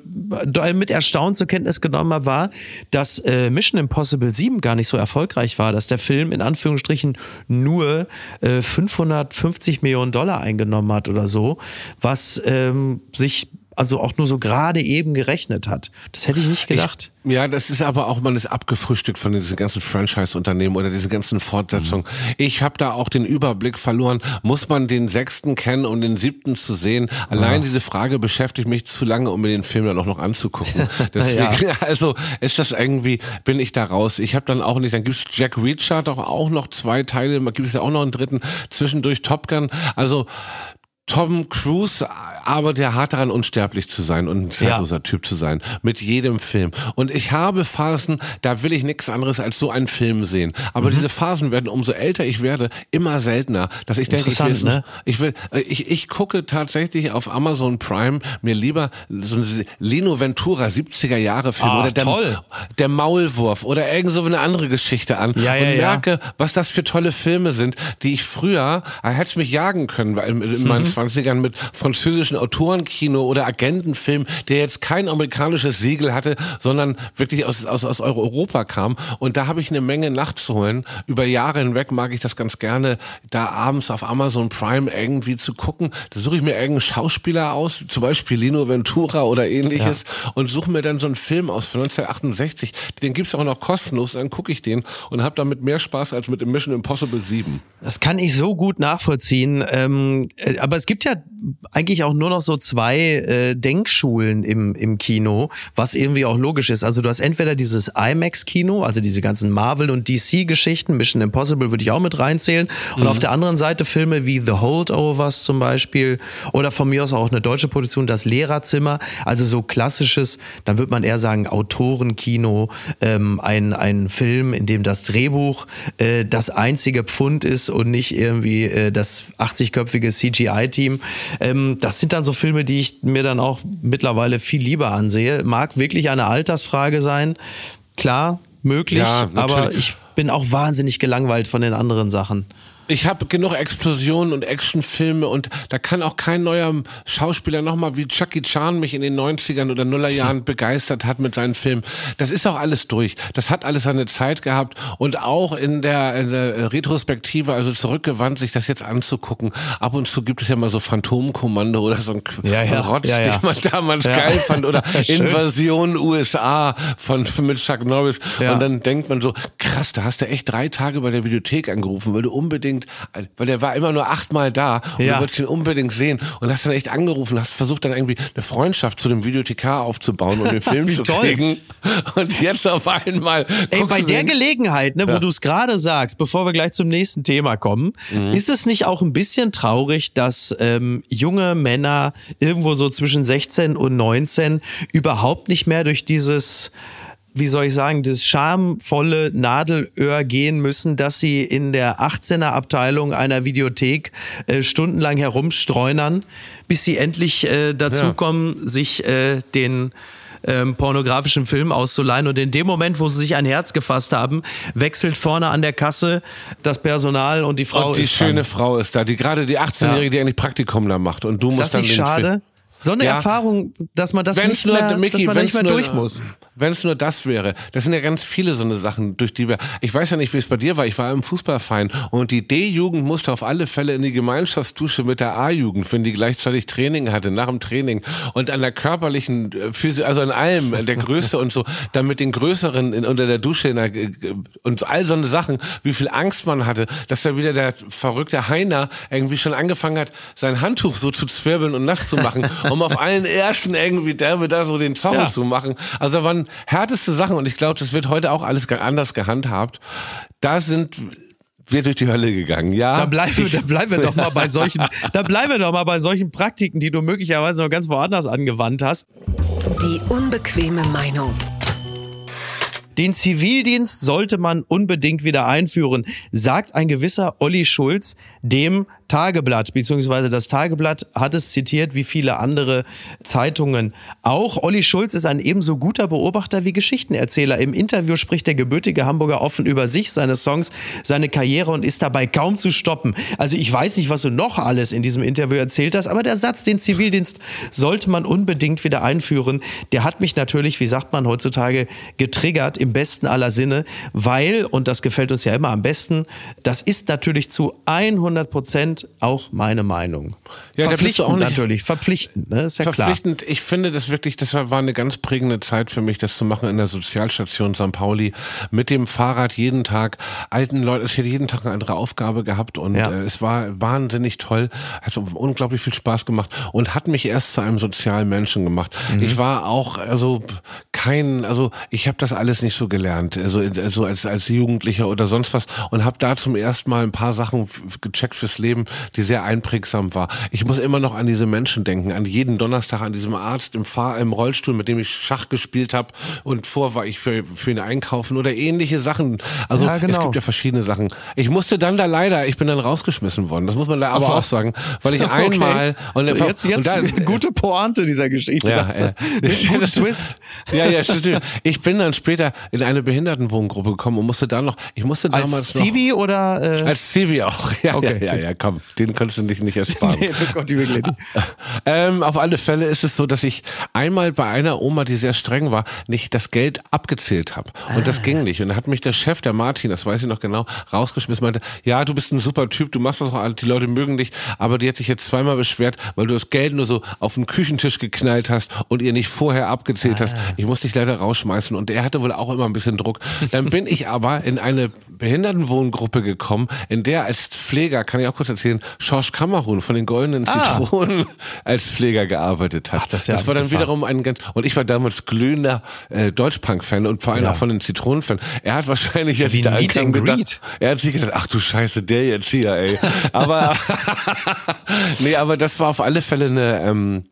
äh, mit Erstaunen zur Kenntnis genommen habe, war, dass äh, Mission Impossible 7 gar nicht so erfolgreich war, dass der Film in Anführungsstrichen nur äh, 550 Millionen Dollar eingenommen hat oder so, was ähm, sich also auch nur so gerade eben gerechnet hat. Das hätte ich nicht gedacht. Ich, ja, das ist aber auch, man ist abgefrühstückt von diesen ganzen Franchise-Unternehmen oder diese ganzen Fortsetzungen. Mhm. Ich habe da auch den Überblick verloren. Muss man den sechsten kennen, um den siebten zu sehen? Allein ja. diese Frage beschäftigt mich zu lange, um mir den Film dann auch noch anzugucken. Deswegen, ja. also ist das irgendwie, bin ich da raus. Ich habe dann auch nicht, dann gibt's Jack Reacher doch auch noch zwei Teile, gibt es ja auch noch einen dritten, zwischendurch Top Gun. Also Tom Cruise arbeitet ja hart daran, unsterblich zu sein und ein zeitloser ja. Typ zu sein. Mit jedem Film. Und ich habe Phasen, da will ich nichts anderes als so einen Film sehen. Aber mhm. diese Phasen werden, umso älter ich werde, immer seltener. Dass ich denke, ich will, ne? ich, will ich, ich gucke tatsächlich auf Amazon Prime mir lieber so eine Lino Ventura 70er Jahre Film ah, oder der, toll. der Maulwurf oder irgend so eine andere Geschichte an ja, ja, und merke, was das für tolle Filme sind, die ich früher, äh, hätte mich jagen können in, in meinen mhm 20ern mit französischen Autorenkino oder Agentenfilm, der jetzt kein amerikanisches Siegel hatte, sondern wirklich aus, aus, aus Europa kam. Und da habe ich eine Menge nachzuholen. Über Jahre hinweg mag ich das ganz gerne, da abends auf Amazon Prime irgendwie zu gucken. Da suche ich mir irgendeinen Schauspieler aus, zum Beispiel Lino Ventura oder ähnliches, ja. und suche mir dann so einen Film aus von 1968. Den gibt's auch noch kostenlos. Dann gucke ich den und habe damit mehr Spaß als mit dem Mission Impossible 7. Das kann ich so gut nachvollziehen. Ähm, äh, aber es gibt ja eigentlich auch nur noch so zwei äh, Denkschulen im, im Kino, was irgendwie auch logisch ist. Also du hast entweder dieses IMAX-Kino, also diese ganzen Marvel- und DC-Geschichten, Mission Impossible würde ich auch mit reinzählen. Und mhm. auf der anderen Seite Filme wie The Holdovers zum Beispiel oder von mir aus auch eine deutsche Produktion, Das Lehrerzimmer. Also so klassisches, dann würde man eher sagen Autorenkino, ähm, ein, ein Film, in dem das Drehbuch äh, das einzige Pfund ist und nicht irgendwie äh, das 80-köpfige CGI-Team. Ähm, das sind dann so Filme, die ich mir dann auch mittlerweile viel lieber ansehe. Mag wirklich eine Altersfrage sein. Klar, möglich, ja, aber ich bin auch wahnsinnig gelangweilt von den anderen Sachen. Ich habe genug Explosionen und Actionfilme und da kann auch kein neuer Schauspieler nochmal wie Chucky Chan mich in den 90ern oder Nullerjahren begeistert hat mit seinen Filmen. Das ist auch alles durch. Das hat alles seine Zeit gehabt und auch in der, in der Retrospektive, also zurückgewandt, sich das jetzt anzugucken. Ab und zu gibt es ja mal so Phantomkommando oder so ein, ja, ja. Rotz, ja, den man damals geil fand oder Invasion USA von, mit Chuck Norris. Und dann denkt man so, krass, da hast du echt drei Tage bei der Videothek angerufen, weil du unbedingt unbedingt, weil der war immer nur achtmal da und ja. du wolltest ihn unbedingt sehen und hast dann echt angerufen, hast versucht dann irgendwie eine Freundschaft zu dem Videothekar aufzubauen und den Film zu toll. kriegen. Und jetzt auf einmal. Ey, bei der Gelegenheit, ne, wo ja. du es gerade sagst, bevor wir gleich zum nächsten Thema kommen, mhm. ist es nicht auch ein bisschen traurig, dass ähm, junge Männer irgendwo so zwischen 16 und 19 überhaupt nicht mehr durch dieses wie soll ich sagen, das schamvolle Nadelöhr gehen müssen, dass sie in der 18er Abteilung einer Videothek äh, stundenlang herumstreunern, bis sie endlich äh, dazu ja. sich äh, den ähm, pornografischen Film auszuleihen. Und in dem Moment, wo sie sich ein Herz gefasst haben, wechselt vorne an der Kasse das Personal und die Frau und die ist schöne dran. Frau ist da, die gerade die 18-Jährige, ja. die eigentlich Praktikum da macht. Und du ist musst das dann nicht schade? So eine ja. Erfahrung, dass man das wenn's nicht nur, mehr, Mickey, dass man nicht mehr nur, durch muss. Wenn es nur das wäre. Das sind ja ganz viele so eine Sachen, durch die wir. Ich weiß ja nicht, wie es bei dir war. Ich war im Fußballverein und die D-Jugend musste auf alle Fälle in die Gemeinschaftsdusche mit der A-Jugend, wenn die gleichzeitig Training hatte, nach dem Training und an der körperlichen, äh, also an allem, der Größe und so, dann mit den Größeren in, unter der Dusche in der, äh, und all so eine Sachen, wie viel Angst man hatte, dass da wieder der verrückte Heiner irgendwie schon angefangen hat, sein Handtuch so zu zwirbeln und nass zu machen. Um auf allen Ersten irgendwie derbe da so den Zorn ja. zu machen. Also da waren härteste Sachen und ich glaube, das wird heute auch alles anders gehandhabt. Da sind wir durch die Hölle gegangen, ja. Da bleiben, wir, da bleiben wir doch mal bei solchen, da bleiben wir doch mal bei solchen Praktiken, die du möglicherweise noch ganz woanders angewandt hast. Die unbequeme Meinung. Den Zivildienst sollte man unbedingt wieder einführen, sagt ein gewisser Olli Schulz, dem Tageblatt, beziehungsweise das Tageblatt hat es zitiert wie viele andere Zeitungen. Auch Olli Schulz ist ein ebenso guter Beobachter wie Geschichtenerzähler. Im Interview spricht der gebürtige Hamburger offen über sich, seine Songs, seine Karriere und ist dabei kaum zu stoppen. Also ich weiß nicht, was du noch alles in diesem Interview erzählt hast, aber der Satz, den Zivildienst sollte man unbedingt wieder einführen, der hat mich natürlich, wie sagt man heutzutage, getriggert im besten aller Sinne, weil, und das gefällt uns ja immer am besten, das ist natürlich zu 100 Prozent auch meine Meinung. Ja, verpflichtend natürlich, verpflichtend, ne? ist ja verpflichtend. Klar. Ich finde das wirklich, das war eine ganz prägende Zeit für mich, das zu machen in der Sozialstation St. Pauli mit dem Fahrrad jeden Tag. Alten Leute, es hätte jeden Tag eine andere Aufgabe gehabt und ja. äh, es war wahnsinnig toll, hat unglaublich viel Spaß gemacht und hat mich erst zu einem sozialen Menschen gemacht. Mhm. Ich war auch also kein, also ich habe das alles nicht so gelernt, also, also als als Jugendlicher oder sonst was und habe da zum ersten Mal ein paar Sachen gecheckt fürs Leben, die sehr einprägsam war. Ich muss immer noch an diese Menschen denken, an jeden Donnerstag, an diesem Arzt im, Fahr im Rollstuhl, mit dem ich Schach gespielt habe und vor war ich für, für ihn einkaufen oder ähnliche Sachen. Also ja, genau. es gibt ja verschiedene Sachen. Ich musste dann da leider, ich bin dann rausgeschmissen worden, das muss man da aber auch sagen, weil ich okay. einmal und jetzt, jetzt und dann, gute Pointe dieser Geschichte. Ja, das, ja. Das, Twist. Ja, ja, ich bin dann später in eine Behindertenwohngruppe gekommen und musste da noch, ich musste damals als Zivi oder äh? als Zivi auch. Ja, okay. ja, ja, ja, komm. Haben. Den konntest du dich nicht ersparen. nee, ich wirklich nicht. ähm, auf alle Fälle ist es so, dass ich einmal bei einer Oma, die sehr streng war, nicht das Geld abgezählt habe. Und das ging nicht. Und dann hat mich der Chef, der Martin, das weiß ich noch genau, rausgeschmissen, meinte, ja, du bist ein super Typ, du machst das auch, die Leute mögen dich, aber die hat sich jetzt zweimal beschwert, weil du das Geld nur so auf den Küchentisch geknallt hast und ihr nicht vorher abgezählt ah. hast. Ich muss dich leider rausschmeißen. Und er hatte wohl auch immer ein bisschen Druck. Dann bin ich aber in eine Behindertenwohngruppe gekommen, in der als Pfleger, kann ich auch kurz erzählen, Schorsch Kammerhuhn von den Goldenen ah. Zitronen als Pfleger gearbeitet hat. Ach, das, ja das war dann wiederum ein ganz, und ich war damals glühender äh, Deutschpunk-Fan und vor allem ja. auch von den Zitronen-Fan. Er hat wahrscheinlich jetzt da gedacht, er hat sich gedacht, ach du Scheiße, der jetzt hier, ey. Aber, nee, aber das war auf alle Fälle eine, ähm,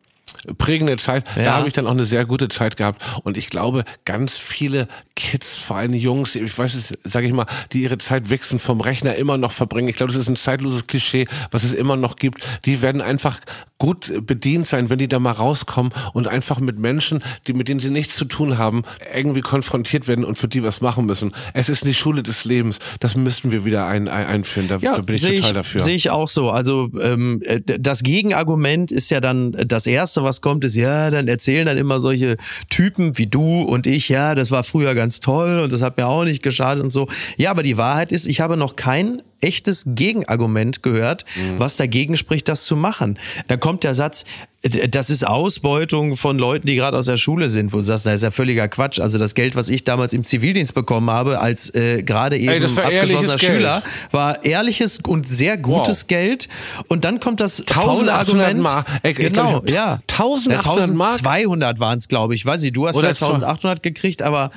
prägende Zeit. Ja. Da habe ich dann auch eine sehr gute Zeit gehabt. Und ich glaube, ganz viele Kids, vor allem Jungs, ich weiß es, sage ich mal, die ihre Zeit wechseln vom Rechner immer noch verbringen. Ich glaube, das ist ein zeitloses Klischee, was es immer noch gibt. Die werden einfach gut bedient sein, wenn die da mal rauskommen und einfach mit Menschen, die mit denen sie nichts zu tun haben, irgendwie konfrontiert werden und für die was machen müssen. Es ist die Schule des Lebens. Das müssten wir wieder ein, ein, einführen. Da, ja, da bin ich total ich, dafür. Sehe ich auch so. Also ähm, äh, das Gegenargument ist ja dann das erste, was kommt, ist ja, dann erzählen dann immer solche Typen wie du und ich, ja, das war früher ganz toll und das hat mir auch nicht geschadet und so. Ja, aber die Wahrheit ist, ich habe noch kein echtes Gegenargument gehört, mhm. was dagegen spricht, das zu machen. Da kommt der Satz, das ist Ausbeutung von Leuten, die gerade aus der Schule sind, wo du sagst, das ist ja völliger Quatsch. Also das Geld, was ich damals im Zivildienst bekommen habe, als äh, gerade eben Ey, abgeschlossener Schüler, war ehrliches und sehr gutes wow. Geld. Und dann kommt das faule Argument. Mark. Ey, genau, ja. 1800 Mark? 1200 waren es, glaube ich. Weiß ich, du hast Oder 1800 gekriegt, aber,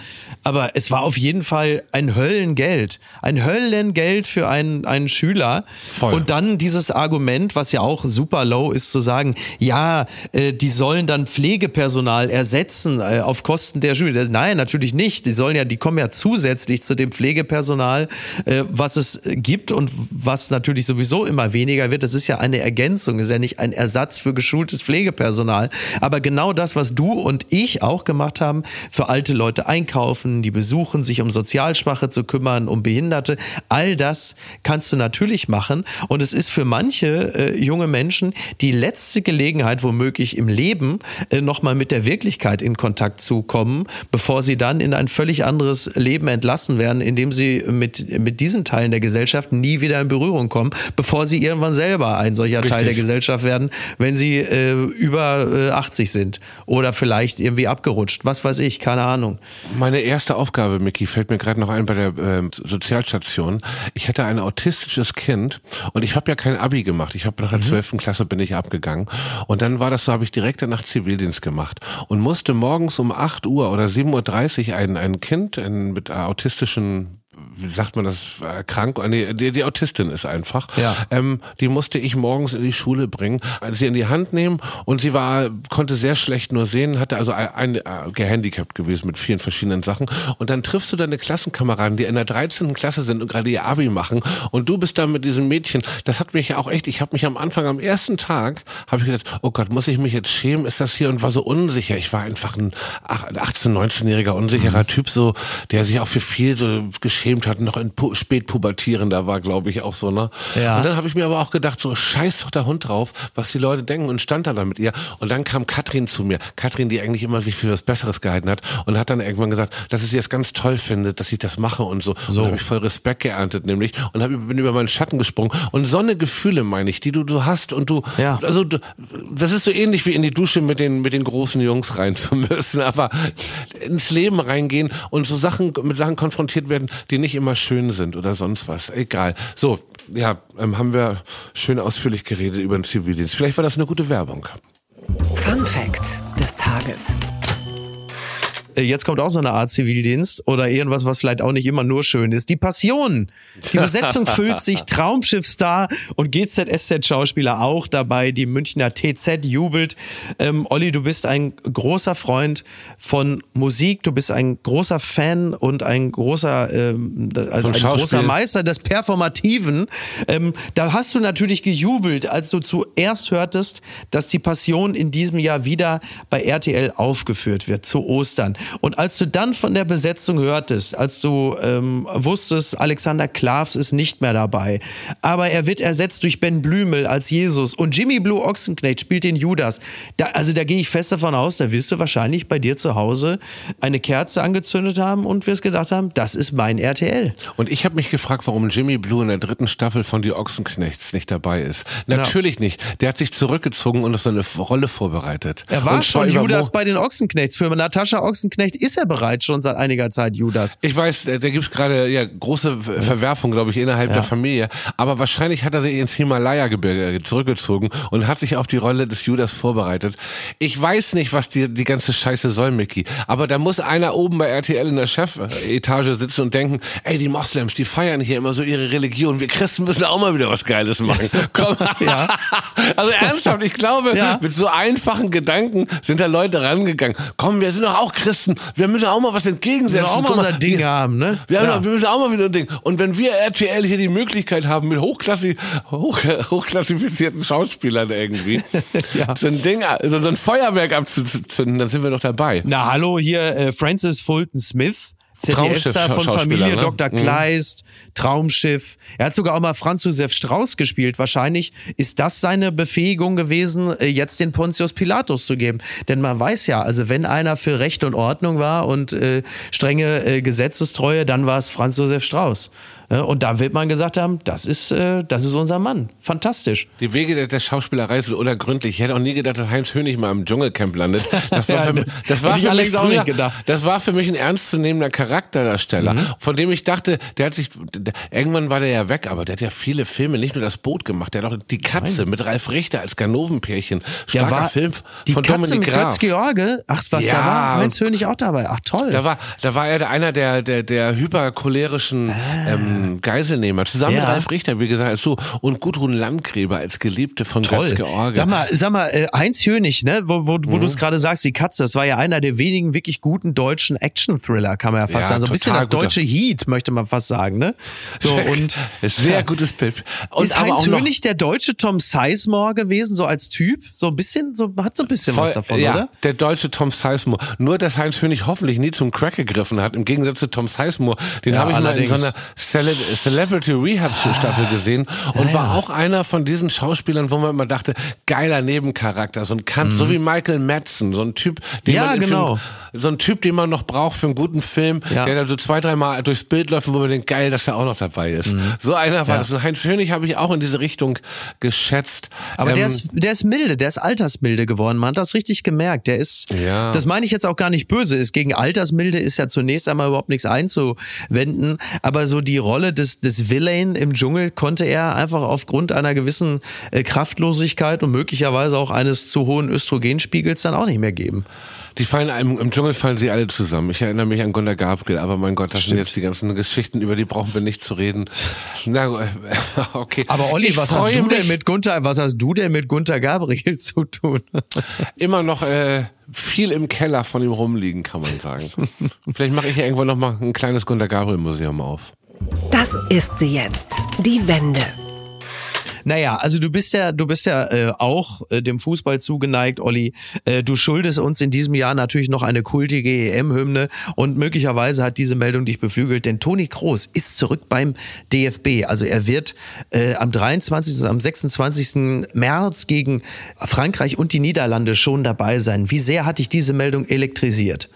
aber es war auf jeden Fall ein Höllengeld. Ein Höllengeld für einen, einen Schüler. Voll. Und dann dieses Argument, was ja auch super low ist, zu sagen, ja, äh, die sollen dann Pflegepersonal ersetzen äh, auf Kosten der Schule. Nein, natürlich nicht. Die sollen ja, die kommen ja zusätzlich zu dem Pflegepersonal, äh, was es gibt und was natürlich sowieso immer weniger wird. Das ist ja eine Ergänzung, ist ja nicht ein Ersatz für geschultes Pflegepersonal. Aber genau das, was du und ich auch gemacht haben, für alte Leute einkaufen, die besuchen, sich um Sozialschwache zu kümmern, um Behinderte, all das kannst du natürlich machen. Und es ist für manche äh, junge Menschen die letzte Gelegenheit, womöglich im Leben äh, nochmal mit der Wirklichkeit in Kontakt zu kommen, bevor sie dann in ein völlig anderes Leben entlassen werden, indem sie mit, mit diesen Teilen der Gesellschaft nie wieder in Berührung kommen, bevor sie irgendwann selber ein solcher Richtig. Teil der Gesellschaft werden, wenn sie äh, über äh, 80 sind oder vielleicht irgendwie abgerutscht. Was weiß ich, keine Ahnung. Meine erste Aufgabe, Micky, fällt mir gerade noch ein bei der äh, Sozialstation. Ich hatte ein autistisches Kind und ich habe ja kein Abi gemacht. Ich habe nach der mhm. 12. Klasse bin ich abgegangen und dann war das so, habe ich direkt danach Zivildienst gemacht und musste morgens um 8 Uhr oder 7.30 Uhr ein, ein Kind ein, mit autistischen wie sagt man das, äh, krank, nee, die, die Autistin ist einfach. Ja. Ähm, die musste ich morgens in die Schule bringen, sie in die Hand nehmen und sie war, konnte sehr schlecht nur sehen, hatte also ein, ein äh, gehandicapt gewesen mit vielen verschiedenen Sachen. Und dann triffst du deine Klassenkameraden, die in der 13. Klasse sind und gerade ihr Abi machen und du bist da mit diesem Mädchen. Das hat mich ja auch echt, ich habe mich am Anfang, am ersten Tag, habe ich gedacht, oh Gott, muss ich mich jetzt schämen, ist das hier? Und war so unsicher. Ich war einfach ein 18-, 19-jähriger unsicherer mhm. Typ, so, der sich auch für viel so geschämt hat, noch ein spätpubertierender war, glaube ich, auch so, ne? Ja. Und dann habe ich mir aber auch gedacht, so scheiß doch der Hund drauf, was die Leute denken und stand da dann mit ihr. Und dann kam Katrin zu mir. Katrin, die eigentlich immer sich für was Besseres gehalten hat und hat dann irgendwann gesagt, dass sie es ganz toll findet, dass ich das mache und so. so. Und habe ich voll Respekt geerntet, nämlich, und hab, bin über meinen Schatten gesprungen. Und so eine Gefühle, meine ich, die du, du hast und du, ja. also, du, das ist so ähnlich wie in die Dusche mit den, mit den großen Jungs rein zu müssen, aber ins Leben reingehen und so Sachen, mit Sachen konfrontiert werden, die nicht nicht immer schön sind oder sonst was. Egal. So, ja, ähm, haben wir schön ausführlich geredet über den Zivildienst. Vielleicht war das eine gute Werbung. Fun Fact des Tages. Äh, jetzt kommt auch so eine Art Zivildienst oder irgendwas, was vielleicht auch nicht immer nur schön ist. Die Passion. Die Besetzung füllt sich, Traumschiffstar und GZSZ-Schauspieler auch dabei. Die Münchner TZ jubelt. Ähm, Olli, du bist ein großer Freund von Musik, du bist ein großer Fan und ein großer, ähm, also ein großer Meister des Performativen. Ähm, da hast du natürlich gejubelt, als du zuerst hörtest, dass die Passion in diesem Jahr wieder bei RTL aufgeführt wird, zu Ostern. Und als du dann von der Besetzung hörtest, als du ähm, wusstest, Alexander Klavs ist nicht mehr dabei, aber er wird ersetzt durch Ben Blümel als Jesus und Jimmy Blue Ochsenknecht spielt den Judas. Da, also da gehe ich fest davon aus, da wirst du wahrscheinlich bei dir zu Hause eine Kerze angezündet haben und wirst gedacht haben, das ist mein RTL. Und ich habe mich gefragt, warum Jimmy Blue in der dritten Staffel von Die Ochsenknechts nicht dabei ist. Natürlich ja. nicht. Der hat sich zurückgezogen und auf seine Rolle vorbereitet. Er war schon Judas bei den Ochsenknechts. Für Natascha Ochsenknecht ist er bereits schon seit einiger Zeit Judas. Ich weiß, da gibt es gerade ja, große Verwerfung, glaube ich, innerhalb ja. der Familie. Aber wahrscheinlich hat er sich ins Himalaya-Gebirge zurückgezogen und hat sich auf die Rolle des Judas vorbereitet. Ich weiß nicht, was die, die ganze Scheiße soll, Mickey. Aber da muss einer oben bei RTL in der Chefetage sitzen und denken, ey, die Moslems, die feiern hier immer so ihre Religion. Wir Christen müssen auch mal wieder was Geiles machen. Komm. Ja. Also ernsthaft, ich glaube, ja. mit so einfachen Gedanken sind da Leute rangegangen. Komm, wir sind doch auch Christen. Wir müssen auch mal was entgegensetzen. Wir müssen auch mal unser Ding haben, ne? Wir, ja. wir, müssen auch mal wieder ein Ding. Und wenn wir RTL hier die Möglichkeit haben, mit hochklassig, hoch, hochklassifizierten Schauspielern irgendwie ja. so ein Ding, so ein Feuerwerk abzuzünden, dann sind wir doch dabei. Na, hallo, hier äh, Francis Fulton Smith ZDF-Star von Familie, ne? Dr. Mhm. Kleist, Traumschiff. Er hat sogar auch mal Franz Josef Strauß gespielt. Wahrscheinlich ist das seine Befähigung gewesen, äh, jetzt den Pontius Pilatus zu geben. Denn man weiß ja, also wenn einer für Recht und Ordnung war und äh, strenge äh, Gesetzestreue, dann war es Franz Josef Strauß. Und da wird man gesagt haben, das ist, äh, das ist unser Mann. Fantastisch. Die Wege der, Schauspielerei sind unergründlich. Ich hätte auch nie gedacht, dass Heinz Hönig mal im Dschungelcamp landet. Das war, ja, für, das, das war für mich früher, das war für mich ein ernstzunehmender Charakterdarsteller, mhm. von dem ich dachte, der hat sich, der, irgendwann war der ja weg, aber der hat ja viele Filme, nicht nur das Boot gemacht, der hat auch die Katze Nein. mit Ralf Richter als Ganovenpärchen. Starker war, Film von Dominik mit Graf. George. Ach, was, ja, da war Heinz Hönig auch dabei. Ach, toll. Da war, da war er einer der, der, der hypercholerischen, ah. ähm, Geiselnehmer, zusammen ja. mit Ralf Richter, wie gesagt, so und Gudrun Landgräber als Geliebte von Toll. Götz George. Sag mal, sag mal, äh, Heinz Hönig, ne, wo, wo, wo mhm. du es gerade sagst, die Katze, das war ja einer der wenigen wirklich guten deutschen Action-Thriller, kann man ja fast ja, sagen. So ein bisschen das deutsche guter. Heat, möchte man fast sagen, ne? So, und, Sehr gutes Bild. Und ist Heinz Hönig der deutsche Tom Sizemore gewesen, so als Typ? So ein bisschen, so, hat so ein bisschen Voll, was davon, ja, oder? der deutsche Tom Sizemore. Nur, dass Heinz Hönig hoffentlich nie zum Crack gegriffen hat, im Gegensatz zu Tom Sizemore. Den ja, habe ich allerdings. mal in so einer Celebrity Rehab Staffel gesehen und ja, war auch einer von diesen Schauspielern, wo man immer dachte, geiler Nebencharakter, so ein Kant, mhm. so wie Michael Madsen, so ein Typ, den ja, man genau. Film, so ein Typ, den man noch braucht für einen guten Film, ja. der da so zwei, dreimal durchs Bild läuft, wo man denkt, geil, dass er auch noch dabei ist. Mhm. So einer war das. Und Heinz Hönig habe ich auch in diese Richtung geschätzt. Aber ähm, der ist, der ist milde, der ist altersmilde geworden. Man hat das richtig gemerkt. Der ist, ja. das meine ich jetzt auch gar nicht böse. Ist gegen Altersmilde ist ja zunächst einmal überhaupt nichts einzuwenden. Aber so die Rolle des, des Villain im Dschungel konnte er einfach aufgrund einer gewissen äh, Kraftlosigkeit und möglicherweise auch eines zu hohen Östrogenspiegels dann auch nicht mehr geben. Die fallen einem, im Dschungel fallen sie alle zusammen. Ich erinnere mich an Gunnar Gabriel, aber mein Gott, das Stimmt. sind jetzt die ganzen Geschichten, über die brauchen wir nicht zu reden. Na, okay. Aber Olli, ich was hast du denn mit Gunther, was hast du denn mit Gunter Gabriel zu tun? Immer noch äh, viel im Keller von ihm rumliegen, kann man sagen. Vielleicht mache ich hier irgendwann noch mal ein kleines Gunter Gabriel Museum auf. Das ist sie jetzt. Die Wende. Naja, also du bist ja, du bist ja äh, auch äh, dem Fußball zugeneigt, Olli. Äh, du schuldest uns in diesem Jahr natürlich noch eine kultige EM-Hymne und möglicherweise hat diese Meldung dich beflügelt, denn Toni Kroos ist zurück beim DFB. Also er wird äh, am 23. und am 26. März gegen Frankreich und die Niederlande schon dabei sein. Wie sehr hat dich diese Meldung elektrisiert?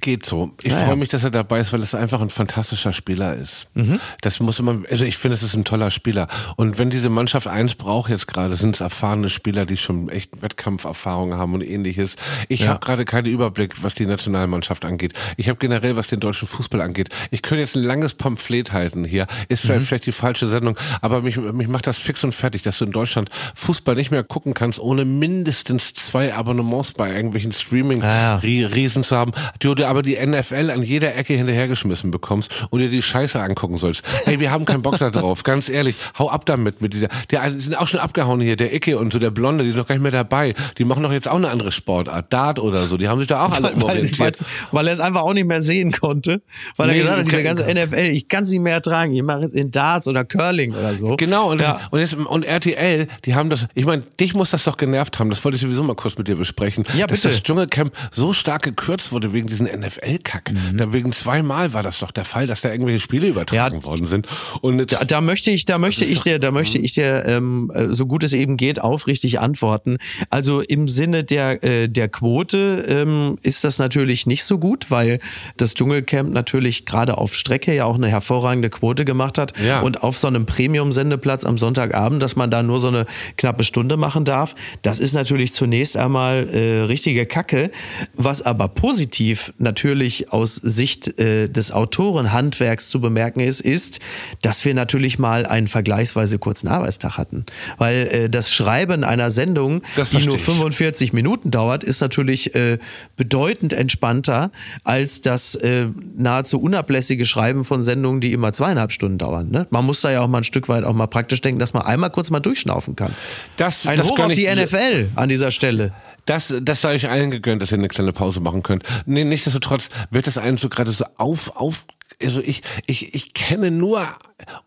Geht so. Ich naja. freue mich, dass er dabei ist, weil es einfach ein fantastischer Spieler ist. Mhm. Das muss immer, also ich finde, es ist ein toller Spieler. Und wenn diese Mannschaft eins braucht jetzt gerade, sind es erfahrene Spieler, die schon echt Wettkampferfahrung haben und ähnliches. Ich ja. habe gerade keinen Überblick, was die Nationalmannschaft angeht. Ich habe generell, was den deutschen Fußball angeht. Ich könnte jetzt ein langes Pamphlet halten hier. Ist vielleicht, mhm. vielleicht die falsche Sendung, aber mich, mich macht das fix und fertig, dass du in Deutschland Fußball nicht mehr gucken kannst, ohne mindestens zwei Abonnements bei irgendwelchen Streaming-Riesen ah, ja. zu haben. Die, aber aber die NFL an jeder Ecke hinterhergeschmissen bekommst und dir die Scheiße angucken sollst. Hey, wir haben keinen Bock da drauf, ganz ehrlich. Hau ab damit mit dieser. Die sind auch schon abgehauen hier, der Icke und so der Blonde, die sind noch gar nicht mehr dabei. Die machen doch jetzt auch eine andere Sportart, Dart oder so. Die haben sich da auch alle weil, weil, weil er es einfach auch nicht mehr sehen konnte. Weil nee, er gesagt hat, diese ganze NFL, ich kann es nicht mehr ertragen. Ich mache jetzt in Darts oder Curling oder so. Genau, und, ja. und, jetzt, und RTL, die haben das, ich meine, dich muss das doch genervt haben, das wollte ich sowieso mal kurz mit dir besprechen. Ja, bitte. Dass das Dschungelcamp so stark gekürzt wurde wegen diesen NFL-Kack. Mhm. Da wegen zweimal war das doch der Fall, dass da irgendwelche Spiele übertragen ja, worden sind. Und da, da möchte ich, da möchte ich dir, da möchte ich dir, ähm, äh, so gut es eben geht, aufrichtig antworten. Also im Sinne der, äh, der Quote ähm, ist das natürlich nicht so gut, weil das Dschungelcamp natürlich gerade auf Strecke ja auch eine hervorragende Quote gemacht hat. Ja. Und auf so einem Premium-Sendeplatz am Sonntagabend, dass man da nur so eine knappe Stunde machen darf, das ist natürlich zunächst einmal äh, richtige Kacke. Was aber positiv natürlich aus Sicht äh, des Autorenhandwerks zu bemerken ist, ist, dass wir natürlich mal einen vergleichsweise kurzen Arbeitstag hatten. Weil äh, das Schreiben einer Sendung, die nur 45 Minuten dauert, ist natürlich äh, bedeutend entspannter als das äh, nahezu unablässige Schreiben von Sendungen, die immer zweieinhalb Stunden dauern. Ne? Man muss da ja auch mal ein Stück weit auch mal praktisch denken, dass man einmal kurz mal durchschnaufen kann. Das, ein das Hoch auf die NFL an dieser Stelle. Das, das sei euch allen gegönnt, dass ihr eine kleine Pause machen könnt. Nee, nichtsdestotrotz wird das einen so gerade so auf, auf, also ich, ich, ich kenne nur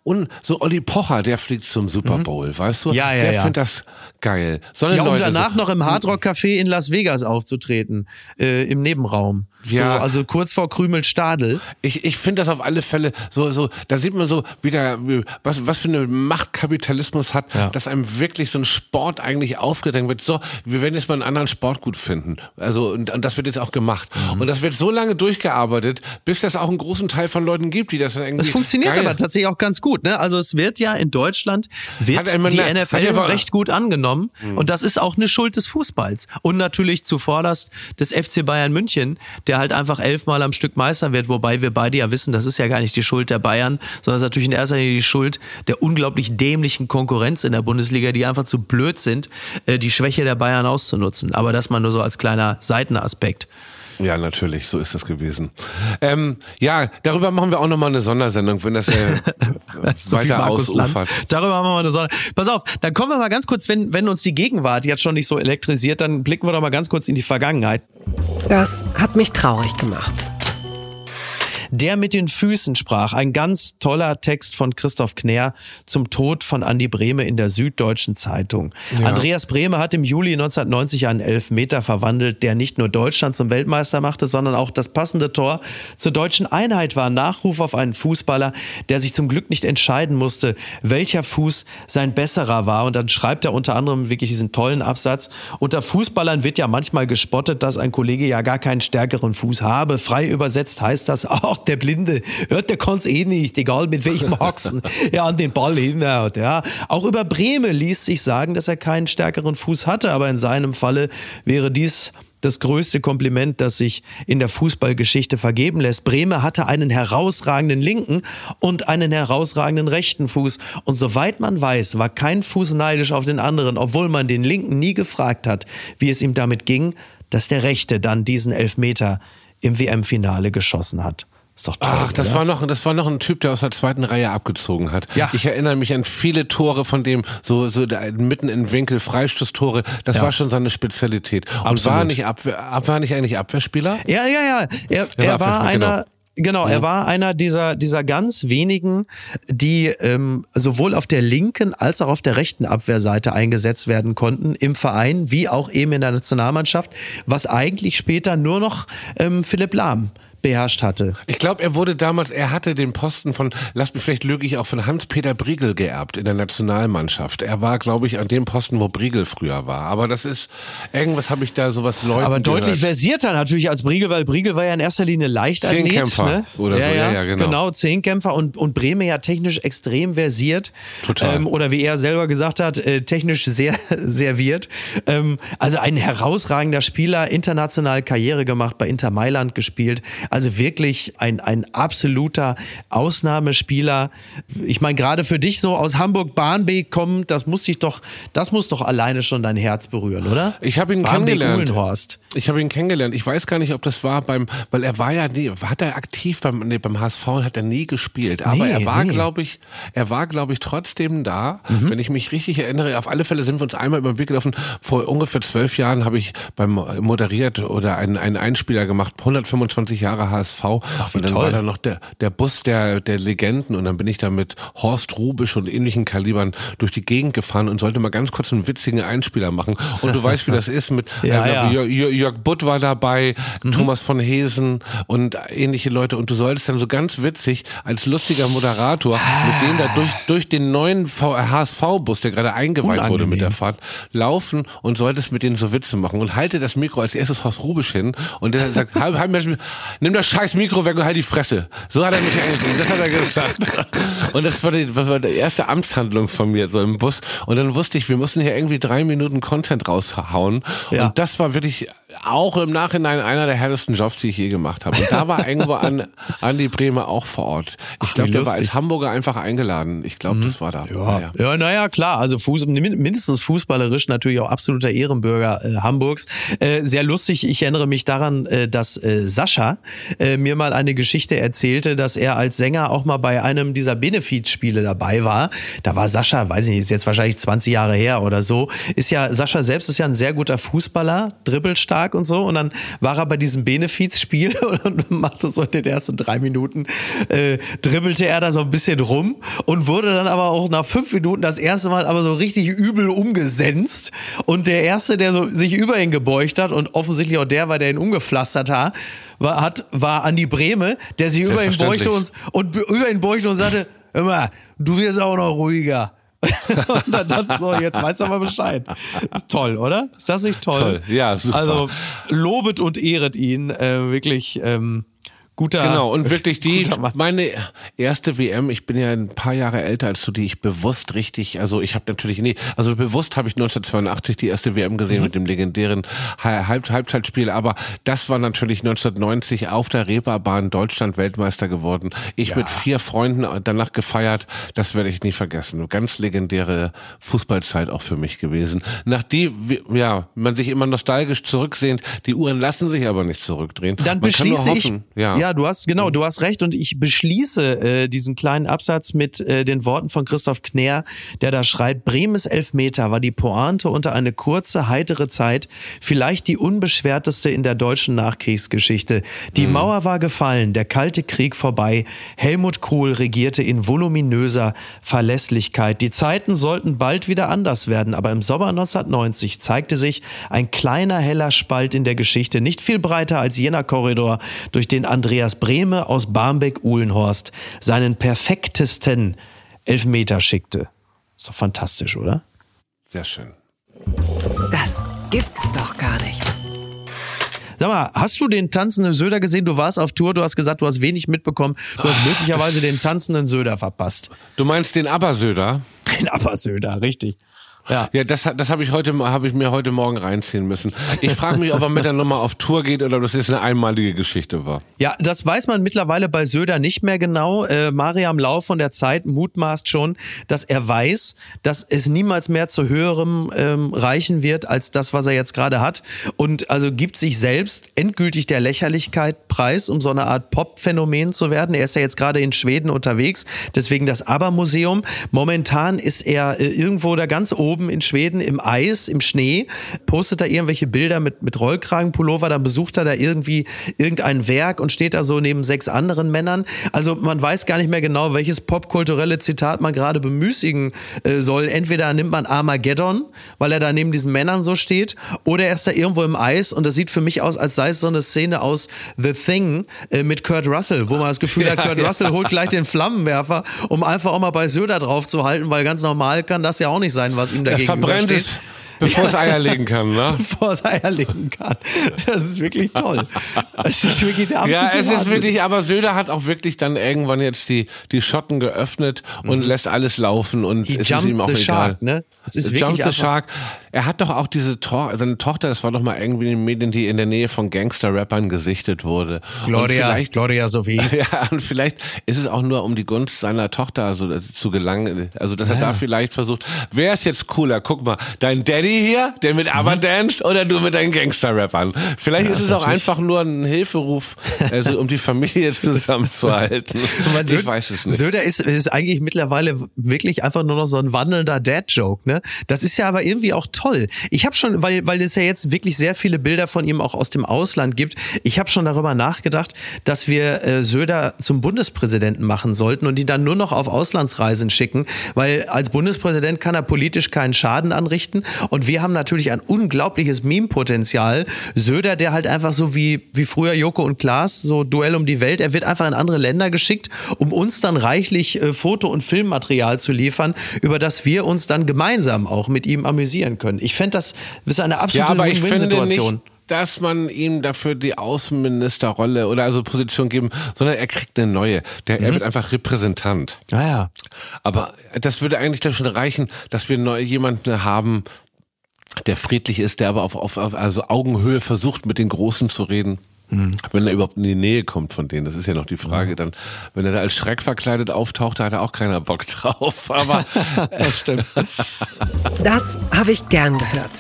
und so Olli Pocher, der fliegt zum Super mhm. Bowl, mhm. weißt du? Ja, ja, der ja. findet das geil. Ja, um Leute danach so, noch im Hardrock Café in Las Vegas aufzutreten, äh, im Nebenraum. Ja. So, also kurz vor Krümel Stadel. Ich, ich finde das auf alle Fälle so, so, da sieht man so wieder, was, was für eine Macht Kapitalismus hat, ja. dass einem wirklich so ein Sport eigentlich aufgedrängt wird. So, wir werden jetzt mal einen anderen Sport gut finden. Also, und, und das wird jetzt auch gemacht. Mhm. Und das wird so lange durchgearbeitet, bis das auch einen großen Teil von Leuten gibt, die das dann irgendwie. Das funktioniert geil. aber tatsächlich auch ganz gut. Ne? Also es wird ja in Deutschland wird die eine, NFL recht gut angenommen mhm. und das ist auch eine Schuld des Fußballs und natürlich zuvorderst des FC Bayern München, der halt einfach elfmal am Stück Meister wird, wobei wir beide ja wissen, das ist ja gar nicht die Schuld der Bayern, sondern es ist natürlich in erster Linie die Schuld der unglaublich dämlichen Konkurrenz in der Bundesliga, die einfach zu blöd sind, äh, die Schwäche der Bayern auszunutzen. Aber das mal nur so als kleiner Seitenaspekt. Ja, natürlich, so ist das gewesen. Ähm, ja, darüber machen wir auch nochmal eine Sondersendung, wenn das äh, weiter ausufert. Darüber machen wir eine Sondersendung. Pass auf, dann kommen wir mal ganz kurz, wenn, wenn uns die Gegenwart jetzt schon nicht so elektrisiert, dann blicken wir doch mal ganz kurz in die Vergangenheit. Das hat mich traurig gemacht der mit den Füßen sprach. Ein ganz toller Text von Christoph Knär zum Tod von Andi Brehme in der Süddeutschen Zeitung. Ja. Andreas Brehme hat im Juli 1990 einen Elfmeter verwandelt, der nicht nur Deutschland zum Weltmeister machte, sondern auch das passende Tor zur deutschen Einheit war. Nachruf auf einen Fußballer, der sich zum Glück nicht entscheiden musste, welcher Fuß sein besserer war. Und dann schreibt er unter anderem wirklich diesen tollen Absatz. Unter Fußballern wird ja manchmal gespottet, dass ein Kollege ja gar keinen stärkeren Fuß habe. Frei übersetzt heißt das auch, der Blinde, hört, der kann's eh nicht, egal mit welchem Haxen er an den Ball hinhaut. Ja. Auch über Breme ließ sich sagen, dass er keinen stärkeren Fuß hatte, aber in seinem Falle wäre dies das größte Kompliment, das sich in der Fußballgeschichte vergeben lässt. Breme hatte einen herausragenden linken und einen herausragenden rechten Fuß. Und soweit man weiß, war kein Fuß neidisch auf den anderen, obwohl man den linken nie gefragt hat, wie es ihm damit ging, dass der rechte dann diesen Elfmeter im WM-Finale geschossen hat. Ist doch toll. Ach, das oder? war noch, das war noch ein Typ, der aus der zweiten Reihe abgezogen hat. Ja. Ich erinnere mich an viele Tore von dem, so, so mitten in Winkel, Freistoßtore. Das ja. war schon seine Spezialität. Und Absolut. war nicht Abwehr, war nicht eigentlich Abwehrspieler? Ja, ja, ja. Er, er, er war, war einer, genau. Genau, er war einer dieser, dieser ganz wenigen, die ähm, sowohl auf der linken als auch auf der rechten Abwehrseite eingesetzt werden konnten, im Verein wie auch eben in der Nationalmannschaft, was eigentlich später nur noch ähm, Philipp Lahm beherrscht hatte. Ich glaube, er wurde damals, er hatte den Posten von, lass mich vielleicht lüge ich auch von Hans-Peter Briegel geerbt in der Nationalmannschaft. Er war, glaube ich, an dem Posten, wo Briegel früher war. Aber das ist, irgendwas habe ich da sowas Leuten Aber deutlich gehört. versierter natürlich als Briegel, weil Briegel war ja in erster Linie Leichtathlet. Zehnkämpfer ne? oder ja, so, ja, ja, genau. Genau, Zehnkämpfer und, und Breme ja technisch extrem versiert. Total. Ähm, oder wie er selber gesagt hat, äh, technisch sehr serviert. Ähm, also ein herausragender Spieler, international Karriere gemacht, bei Inter Mailand gespielt Also wirklich ein, ein absoluter Ausnahmespieler. Ich meine, gerade für dich so aus Hamburg-Barnbeek kommen, das muss dich doch, das muss doch alleine schon dein Herz berühren, oder? Ich habe ihn kennengelernt. Uhlenhorst. Ich habe ihn kennengelernt. Ich weiß gar nicht, ob das war beim, weil er war ja nie, hat er aktiv beim, nee, beim HSV hat er nie gespielt. Aber nee, er war, nee. glaube ich, er war, glaube ich, trotzdem da. Mhm. Wenn ich mich richtig erinnere, auf alle Fälle sind wir uns einmal über den Weg gelaufen. Vor ungefähr zwölf Jahren habe ich beim moderiert oder einen, einen Einspieler gemacht, 125 Jahre HSV. Ach, und dann toll. war da noch der, der Bus der, der Legenden und dann bin ich da mit Horst Rubisch und ähnlichen Kalibern durch die Gegend gefahren und sollte mal ganz kurz einen witzigen Einspieler machen. Und du weißt, wie das ist mit ja, äh, ja. Jörg, Jörg Butt war dabei, mhm. Thomas von Hesen und ähnliche Leute. Und du solltest dann so ganz witzig als lustiger Moderator mit denen da durch, durch den neuen HSV-Bus, der gerade eingeweiht Unangenehm. wurde mit der Fahrt, laufen und solltest mit denen so Witze machen. Und halte das Mikro als erstes Horst Rubisch hin und der sagt, halt, halt, nimm das scheiß Mikro weg und halt die Fresse. So hat er mich angefangen. Das hat er gesagt. Und das war, die, das war die erste Amtshandlung von mir, so im Bus. Und dann wusste ich, wir mussten hier irgendwie drei Minuten Content raushauen. Ja. Und das war wirklich auch im Nachhinein einer der härtesten Jobs, die ich je gemacht habe. Und da war irgendwo an, Andi Bremer auch vor Ort. Ich glaube, der war als Hamburger einfach eingeladen. Ich glaube, mhm. das war da. Ja, naja, ja, naja, klar. Also Fuß, mindestens fußballerisch natürlich auch absoluter Ehrenbürger äh, Hamburgs. Äh, sehr lustig. Ich erinnere mich daran, äh, dass äh, Sascha äh, mir mal eine Geschichte erzählte, dass er als Sänger auch mal bei einem dieser Benefizspiele dabei war. Da war Sascha, weiß ich nicht, ist jetzt wahrscheinlich 20 Jahre her oder so. Ist ja, Sascha selbst ist ja ein sehr guter Fußballer, dribbelstark Tag und so. Und dann war er bei diesem Benefizspiel und machte so in den ersten drei Minuten, äh, dribbelte er da so ein bisschen rum und wurde dann aber auch nach fünf Minuten das erste Mal aber so richtig übel umgesenzt. Und der Erste, der so sich über ihn gebeugt hat und offensichtlich auch der war, der ihn umgepflastert hat, war, hat, war Andi Breme, der sich über ihn beugte und, und über ihn beugte und sagte, hör mal, du wirst auch noch ruhiger. Und dann dachte so, jetzt weißt du aber Bescheid. Ist toll, oder? Ist das nicht toll? Toll, ja, super. Also lobet und ehret ihn. Äh, wirklich ähm, guter. Genau, und wirklich die, meine erste WM, ich bin ja ein paar Jahre älter als du, die ich bewusst richtig, also ich habe natürlich, nee, also bewusst habe ich 1982 die erste WM gesehen mhm. mit dem legendären Halb Halbzeitspiel, aber das war natürlich 1990 auf der Reeperbahn Deutschland Weltmeister geworden. Ich ja. mit vier Freunden danach gefeiert, das werde ich nie vergessen. Ganz legendäre Fußballzeit auch für mich gewesen. Nach die, ja, man sich immer nostalgisch zurücksehnt, die Uhren lassen sich aber nicht zurückdrehen. Dann man beschließe ich, ja. Ja, du hast, genau, mhm. du hast recht und ich beschließe äh, diesen kleinen Absatz mit äh, den Worten von Christoph Knär, der da schreibt, Bremes Elfmeter war die Pointe unter eine kurze, heitere Zeit, vielleicht die unbeschwerteste in der deutschen Nachkriegsgeschichte. Die mhm. Mauer war gefallen, der kalte Krieg vorbei, Helmut Kohl regierte in voluminöser Verlässlichkeit. Die Zeiten sollten bald wieder anders werden, aber im Sommer 1990 zeigte sich ein kleiner heller Spalt in der Geschichte, nicht viel breiter als jener Korridor, durch den Andreas Andreas Brehme aus Barmbek-Uhlenhorst seinen perfektesten Elfmeter schickte. Ist doch fantastisch, oder? Sehr schön. Das gibt's doch gar nicht. Sag mal, hast du den tanzenden Söder gesehen? Du warst auf Tour, du hast gesagt, du hast wenig mitbekommen. Du hast möglicherweise den tanzenden Söder verpasst. Du meinst den Abersöder? Den Abersöder, richtig. Ja, ja das, das habe ich, heute, hab ich mir heute Morgen reinziehen müssen. Ich frage mich, ob er mit der Nummer auf Tour geht oder ob das jetzt eine einmalige Geschichte war. Ja, das weiß man mittlerweile bei Söder nicht mehr genau. Äh, Mariam Lau von der Zeit mutmaßt schon, dass er weiß, dass es niemals mehr zu höherem ähm, reichen wird als das, was er jetzt gerade hat. Und also gibt sich selbst endgültig der Lächerlichkeit preis, um so eine Art Pop-Phänomen zu werden. Er ist ja jetzt gerade in Schweden unterwegs, deswegen das Aber-Museum. Momentan ist er äh, irgendwo da ganz oben oben in Schweden im Eis, im Schnee, postet da irgendwelche Bilder mit, mit Rollkragenpullover, dann besucht er da irgendwie irgendein Werk und steht da so neben sechs anderen Männern. Also man weiß gar nicht mehr genau, welches popkulturelle Zitat man gerade bemüßigen äh, soll. Entweder nimmt man Armageddon, weil er da neben diesen Männern so steht, oder er ist da irgendwo im Eis und das sieht für mich aus, als sei es so eine Szene aus The Thing äh, mit Kurt Russell, wo man das Gefühl ja, hat, Kurt ja. Russell holt gleich den Flammenwerfer, um einfach auch mal bei Söder drauf zu halten, weil ganz normal kann das ja auch nicht sein, was ihm dagegen er verbrennt es, bevor es Eier legen kann, ne? bevor es Eier legen kann. Das ist wirklich toll. Es ist wirklich der Ja, absolute es ist Wahnsinn. wirklich, aber Söder hat auch wirklich dann irgendwann jetzt die, die Schotten geöffnet und lässt alles laufen und He es ist jumps ihm auch the egal. shark, ne? Es ist wirklich Jumps the Shark. Er hat doch auch diese Tochter, seine Tochter, das war doch mal irgendwie in den Medien, die in der Nähe von Gangster-Rappern gesichtet wurde. Gloria, Gloria Sophie. ja, und vielleicht ist es auch nur um die Gunst seiner Tochter also, zu gelangen. Also, dass er da vielleicht versucht, wer ist jetzt cooler? Guck mal, dein Daddy hier, der mit Aber danced, oder du mit deinen Gangster-Rappern? Vielleicht ist es auch einfach nur ein Hilferuf, also, um die Familie zusammenzuhalten. Man ich Söder- weiß es nicht. Söder ist, ist eigentlich mittlerweile wirklich einfach nur noch so ein wandelnder Dad-Joke, ne? Das ist ja aber irgendwie auch toll. Ich habe schon, weil, weil es ja jetzt wirklich sehr viele Bilder von ihm auch aus dem Ausland gibt, ich habe schon darüber nachgedacht, dass wir äh, Söder zum Bundespräsidenten machen sollten und ihn dann nur noch auf Auslandsreisen schicken, weil als Bundespräsident kann er politisch keinen Schaden anrichten und wir haben natürlich ein unglaubliches Meme-Potenzial. Söder, der halt einfach so wie, wie früher Joko und Klaas, so Duell um die Welt, er wird einfach in andere Länder geschickt, um uns dann reichlich äh, Foto- und Filmmaterial zu liefern, über das wir uns dann gemeinsam auch mit ihm amüsieren können. Ich fände, das ist eine Ja, absolute aber ich finde nicht, Win-Win-Situation. dass man ihm dafür die Außenministerrolle oder also Position geben, sondern er kriegt eine neue. Der, Mhm. Er wird einfach Repräsentant. Naja. Aber das würde eigentlich dann schon reichen, dass wir neu jemanden haben, der friedlich ist, der aber auf, auf, auf also Augenhöhe versucht, mit den Großen zu reden. Mhm. Wenn er überhaupt in die Nähe kommt von denen, das ist ja noch die Frage. Dann, wenn er da als Schreck verkleidet auftaucht, da hat er auch keiner Bock drauf. Aber Das stimmt. Das habe ich gern gehört.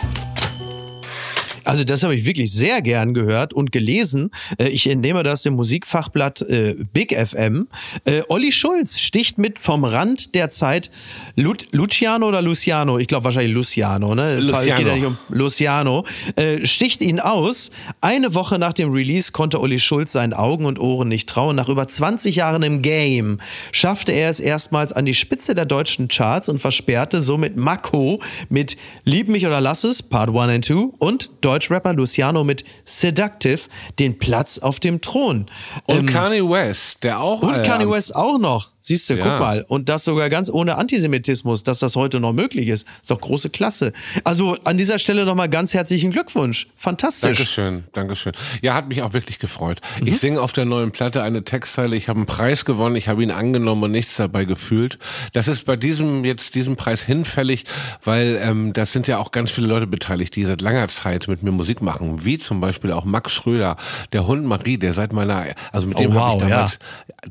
Also das habe ich wirklich sehr gern gehört und gelesen. Äh, Ich entnehme das dem Musikfachblatt äh, Big FM. Äh, Olli Schulz sticht mit vom Rand der Zeit. Lu Luciano oder Luciano? Ich glaube wahrscheinlich Luciano. Ne? Luciano. Geht ja nicht um Luciano. Äh, sticht ihn aus. Eine Woche nach dem Release konnte Olli Schulz seinen Augen und Ohren nicht trauen. Nach über 20 Jahren im Game schaffte er es erstmals an die Spitze der deutschen Charts und versperrte somit Mako mit Lieb mich oder lass es, Part 1 and 2 und Deutschrapper Luciano mit Seductive den Platz auf dem Thron. und Kanye West, der auch Ähm, Und äh, Kanye West auch noch. Siehst du, Ja. guck mal. Und das sogar ganz ohne Antisemitismus, dass das heute noch möglich ist. Ist doch große Klasse. Also an dieser Stelle nochmal ganz herzlichen Glückwunsch. Fantastisch. Dankeschön, Dankeschön. Ja, hat mich auch wirklich gefreut. Mhm. Ich singe auf der neuen Platte eine Textzeile. Ich habe einen Preis gewonnen, ich habe ihn angenommen und nichts dabei gefühlt. Das ist bei diesem jetzt diesem Preis hinfällig, weil ähm, das sind ja auch ganz viele Leute beteiligt, die seit langer Zeit mit mir Musik machen, wie zum Beispiel auch Max Schröder, der Hund Marie, der seit meiner, also mit Oh, dem habe wow, ich damals,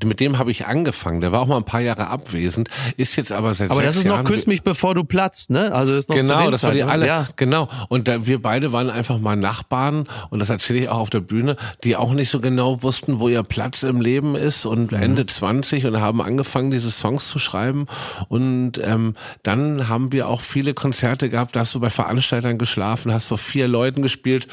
mit dem habe ich angefangen. Der war auch mal ein paar Jahre abwesend, ist jetzt aber seit Aber das ist noch Jahren Küss mich, bevor du platzt, ne? Also ist noch Genau, das war die alle. Ja. Genau. Und da, wir beide waren einfach mal Nachbarn und das erzähle ich auch auf der Bühne, die auch nicht so genau wussten, wo ihr Platz im Leben ist und Mhm. Ende 20 und haben angefangen, diese Songs zu schreiben. Und ähm, dann haben wir auch viele Konzerte gehabt, da hast du bei Veranstaltern geschlafen, hast vor vier Leuten gespielt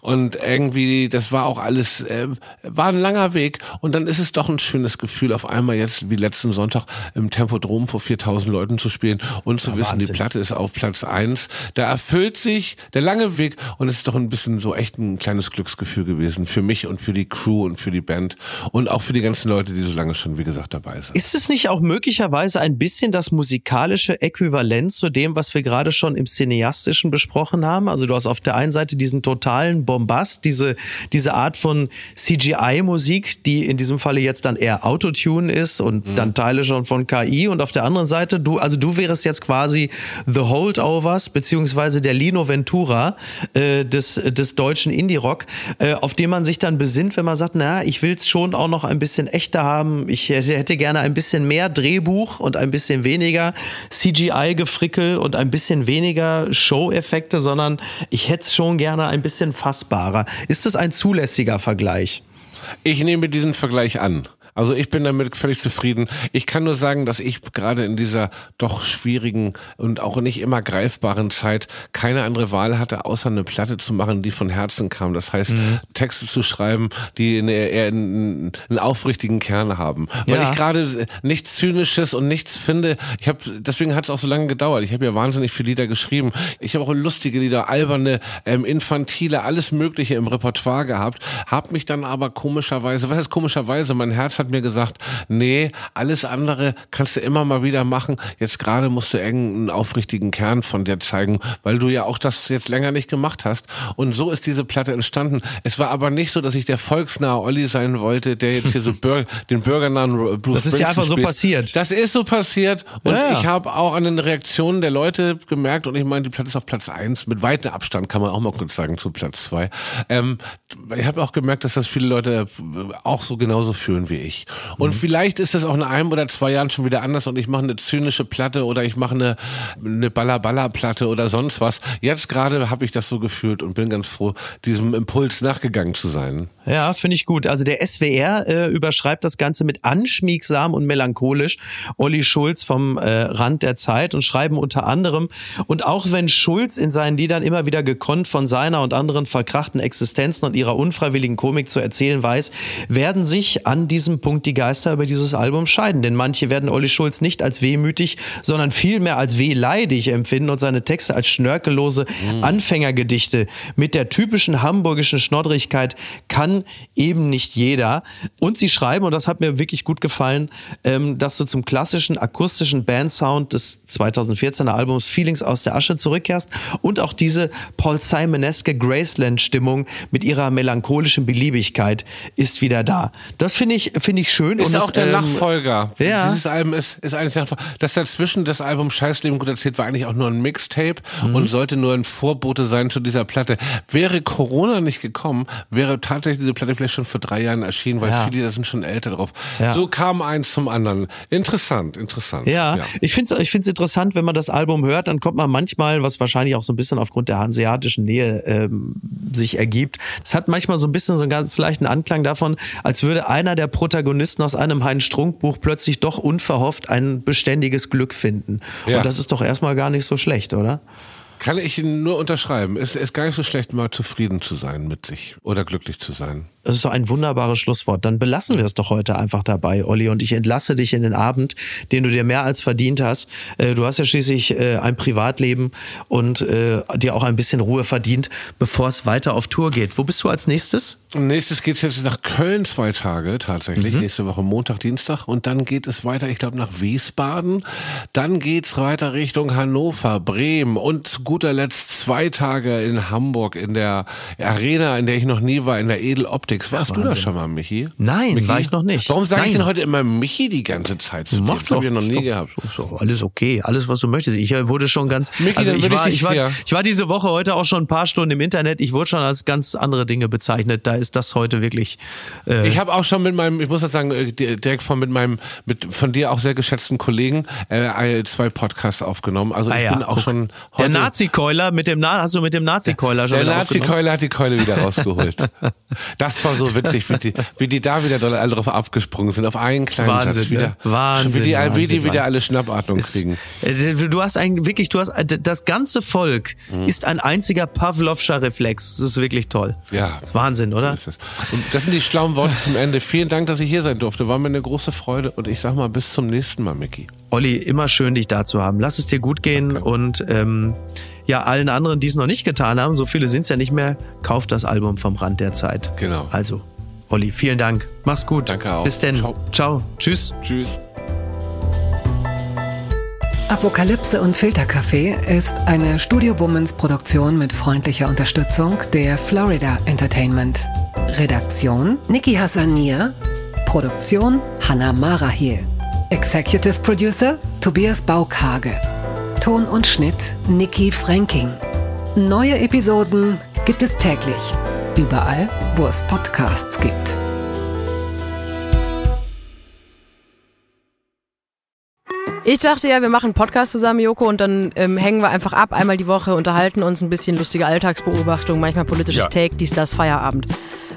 und irgendwie, das war auch alles, äh, war ein langer Weg und dann ist es doch ein schönes Gefühl, auf einmal jetzt wie letzten Sonntag im Tempodrom vor 4000 Leuten zu spielen und zu wissen, die Wahnsinn. Platte ist auf Platz eins. Da erfüllt sich der lange Weg und es ist doch ein bisschen so echt ein kleines Glücksgefühl gewesen für mich und für die Crew und für die Band und auch für die ganzen Leute, die so lange schon, wie gesagt, dabei sind. Ist es nicht auch möglicherweise ein bisschen das musikalische Äquivalent zu dem, was wir gerade schon im Cineastischen besprochen haben? Also du hast auf der einen Seite diesen totalen Bombast, diese, diese Art von CGI-Musik, die in diesem Falle jetzt dann eher Autotune ist und dann Teile schon von KI und auf der anderen Seite du, also du wärst jetzt quasi The Holdovers beziehungsweise der Lino Ventura äh, des, des deutschen Indie-Rock, äh, auf den man sich dann besinnt, wenn man sagt, na, ich will es schon auch noch ein bisschen echter haben. Ich hätte gerne ein bisschen mehr Drehbuch und ein bisschen weniger CGI-Gefrickel und ein bisschen weniger Show-Effekte, sondern ich hätte es schon gerne ein bisschen fassbarer. Ist das ein zulässiger Vergleich? Ich nehme diesen Vergleich an. Also ich bin damit völlig zufrieden. Ich kann nur sagen, dass ich gerade in dieser doch schwierigen und auch nicht immer greifbaren Zeit keine andere Wahl hatte, außer eine Platte zu machen, die von Herzen kam. Das heißt, Texte zu schreiben, die eine, eher einen, einen aufrichtigen Kern haben. Weil Ja. ich gerade nichts Zynisches und nichts finde. Ich habe deswegen hat es auch so lange gedauert. Ich habe ja wahnsinnig viele Lieder geschrieben. Ich habe auch lustige Lieder, alberne, ähm, infantile, alles Mögliche im Repertoire gehabt. Hab mich dann aber komischerweise, was heißt komischerweise, mein Herz hat hat mir gesagt, nee, alles andere kannst du immer mal wieder machen. Jetzt gerade musst du irgendeinen aufrichtigen Kern von dir zeigen, weil du ja auch das jetzt länger nicht gemacht hast. Und so ist diese Platte entstanden. Es war aber nicht so, dass ich der volksnahe Olli sein wollte, der jetzt hier so Bür den bürgernahen Bruce Das ist ja einfach so spielt. passiert. Das ist so passiert. Und Ja, ja. ich habe auch an den Reaktionen der Leute gemerkt, und ich meine, die Platte ist auf Platz eins mit weitem Abstand, kann man auch mal kurz sagen, zu Platz zwei. Ähm, ich habe auch gemerkt, dass das viele Leute auch so genauso fühlen wie ich. Und Mhm. vielleicht ist es auch in einem oder zwei Jahren schon wieder anders und ich mache eine zynische Platte oder ich mache eine, eine Balla-Balla-Platte oder sonst was. Jetzt gerade habe ich das so gefühlt und bin ganz froh, diesem Impuls nachgegangen zu sein. Ja, finde ich gut. Also der SWR äh, überschreibt das Ganze mit anschmiegsam und melancholisch. Olli Schulz vom äh, Rand der Zeit und schreiben unter anderem, und auch wenn Schulz in seinen Liedern immer wieder gekonnt von seiner und anderen verkrachten Existenzen und ihrer unfreiwilligen Komik zu erzählen weiß, werden sich an diesem Punkt die Geister über dieses Album scheiden. Denn manche werden Olli Schulz nicht als wehmütig, sondern vielmehr als wehleidig empfinden und seine Texte als schnörkellose Anfängergedichte mit der typischen hamburgischen Schnoddrigkeit kann eben nicht jeder. Und sie schreiben, und das hat mir wirklich gut gefallen, ähm, dass du zum klassischen akustischen Bandsound des 2014er Albums Feelings aus der Asche zurückkehrst und auch diese Paul Simoneske Graceland-Stimmung mit ihrer melancholischen Beliebigkeit ist wieder da. Das finde ich, finde ich schön. Ist und auch es, der ähm, Nachfolger. ja. Dieses Album ist, ist eigentlich der Nachfolger. Das dazwischen das Album Scheißleben gut erzählt war eigentlich auch nur ein Mixtape Mhm. und sollte nur ein Vorbote sein zu dieser Platte. Wäre Corona nicht gekommen, wäre tatsächlich diese Platte vielleicht schon vor drei Jahren erschienen, weil Ja. viele da sind schon älter drauf. Ja. So kam eins zum anderen. Interessant, interessant. Ja, ich finde es ich find's interessant, wenn man das Album hört, dann kommt man manchmal, was wahrscheinlich auch so ein bisschen aufgrund der hanseatischen Nähe ähm, sich ergibt, es hat manchmal so ein bisschen so einen ganz leichten Anklang davon, als würde einer der Protagonisten aus einem Heinz Strunk Buch plötzlich doch unverhofft ein beständiges Glück finden. Ja. Und das ist doch erstmal gar nicht so schlecht, oder? Kann ich Ihnen nur unterschreiben. Es ist gar nicht so schlecht, mal zufrieden zu sein mit sich oder glücklich zu sein. Das ist doch ein wunderbares Schlusswort. Dann belassen wir es doch heute einfach dabei, Olli. Und ich entlasse dich in den Abend, den du dir mehr als verdient hast. Äh, Du hast ja schließlich äh, ein Privatleben und äh, dir auch ein bisschen Ruhe verdient, bevor es weiter auf Tour geht. Wo bist du als nächstes? Nächstes geht's jetzt nach Köln zwei Tage tatsächlich. Nächste Woche Montag, Dienstag. Und dann geht es weiter, ich glaube, nach Wiesbaden. Dann geht's weiter Richtung Hannover, Bremen und zu guter Letzt zwei Tage in Hamburg in der Arena, in der ich noch nie war, in der Edel Optics. Warst du da schon mal, Michi? Nein, Michi? war ich noch nicht. Warum sage ich denn heute immer Michi die ganze Zeit zu dir? Mach Das habe ich noch nie doch- gehabt. doch alles okay, alles was du möchtest. Ich äh, wurde schon ganz. Micky, also ich ich war, dich- ich, war, ich war diese Woche heute auch schon ein paar Stunden im Internet. Ich wurde schon als ganz andere Dinge bezeichnet. Da ist das heute wirklich. Äh, Ich habe auch schon mit meinem, ich muss das sagen, äh, direkt von mit meinem, mit von dir auch sehr geschätzten Kollegen äh, zwei Podcasts aufgenommen. Also ah ich ja, bin auch guck. schon der heute. Nazi-Keuler mit dem Na hast du mit dem Nazi-Keuler schon Der wieder aufgenommen? Nazi-Keule hat die Keule wieder rausgeholt. das war so witzig, wie die, wie die da wieder alle drauf abgesprungen sind, auf einen kleinen Wahnsinn, Satz wieder. ne? Wahnsinn, wie die, wie die Wahnsinn, wieder Wahnsinn. alle Schnappatmung ist- kriegen. äh, Du hast ein, wirklich, du hast, äh, das ganze Volk Mhm. ist ein einziger Pavlovscher Reflex. Das ist wirklich toll. Ja. Das Wahnsinn, oder? Das, und das sind die schlauen Worte zum Ende. Vielen Dank, dass ich hier sein durfte. War mir eine große Freude. Und ich sag mal, bis zum nächsten Mal, Micky. Olli, immer schön, dich da zu haben. Lass es dir gut gehen und ähm, ja, allen anderen, die es noch nicht getan haben, so viele sind es ja nicht mehr, kauft das Album vom Rand der Zeit. Genau. Also, Olli, vielen Dank. Mach's gut. Danke auch. Bis denn. Ciao. Ciao. Tschüss. Tschüss. Apokalypse und Filterkaffee ist eine Studio Bummens Produktion mit freundlicher Unterstützung der Florida Entertainment. Redaktion Niki Hassanier. Produktion Hanna Marahiel. Executive Producer Tobias Baukage. Ton und Schnitt Niki Franking. Neue Episoden gibt es täglich. Überall, wo es Podcasts gibt. Ich dachte ja, wir machen einen Podcast zusammen, Joko, und dann ähm, hängen wir einfach ab, einmal die Woche, unterhalten uns ein bisschen lustige Alltagsbeobachtung, manchmal politisches Ja. Take, dies, das, Feierabend.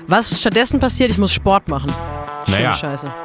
Was stattdessen passiert, ich muss Sport machen. Schöne Naja. Scheiße.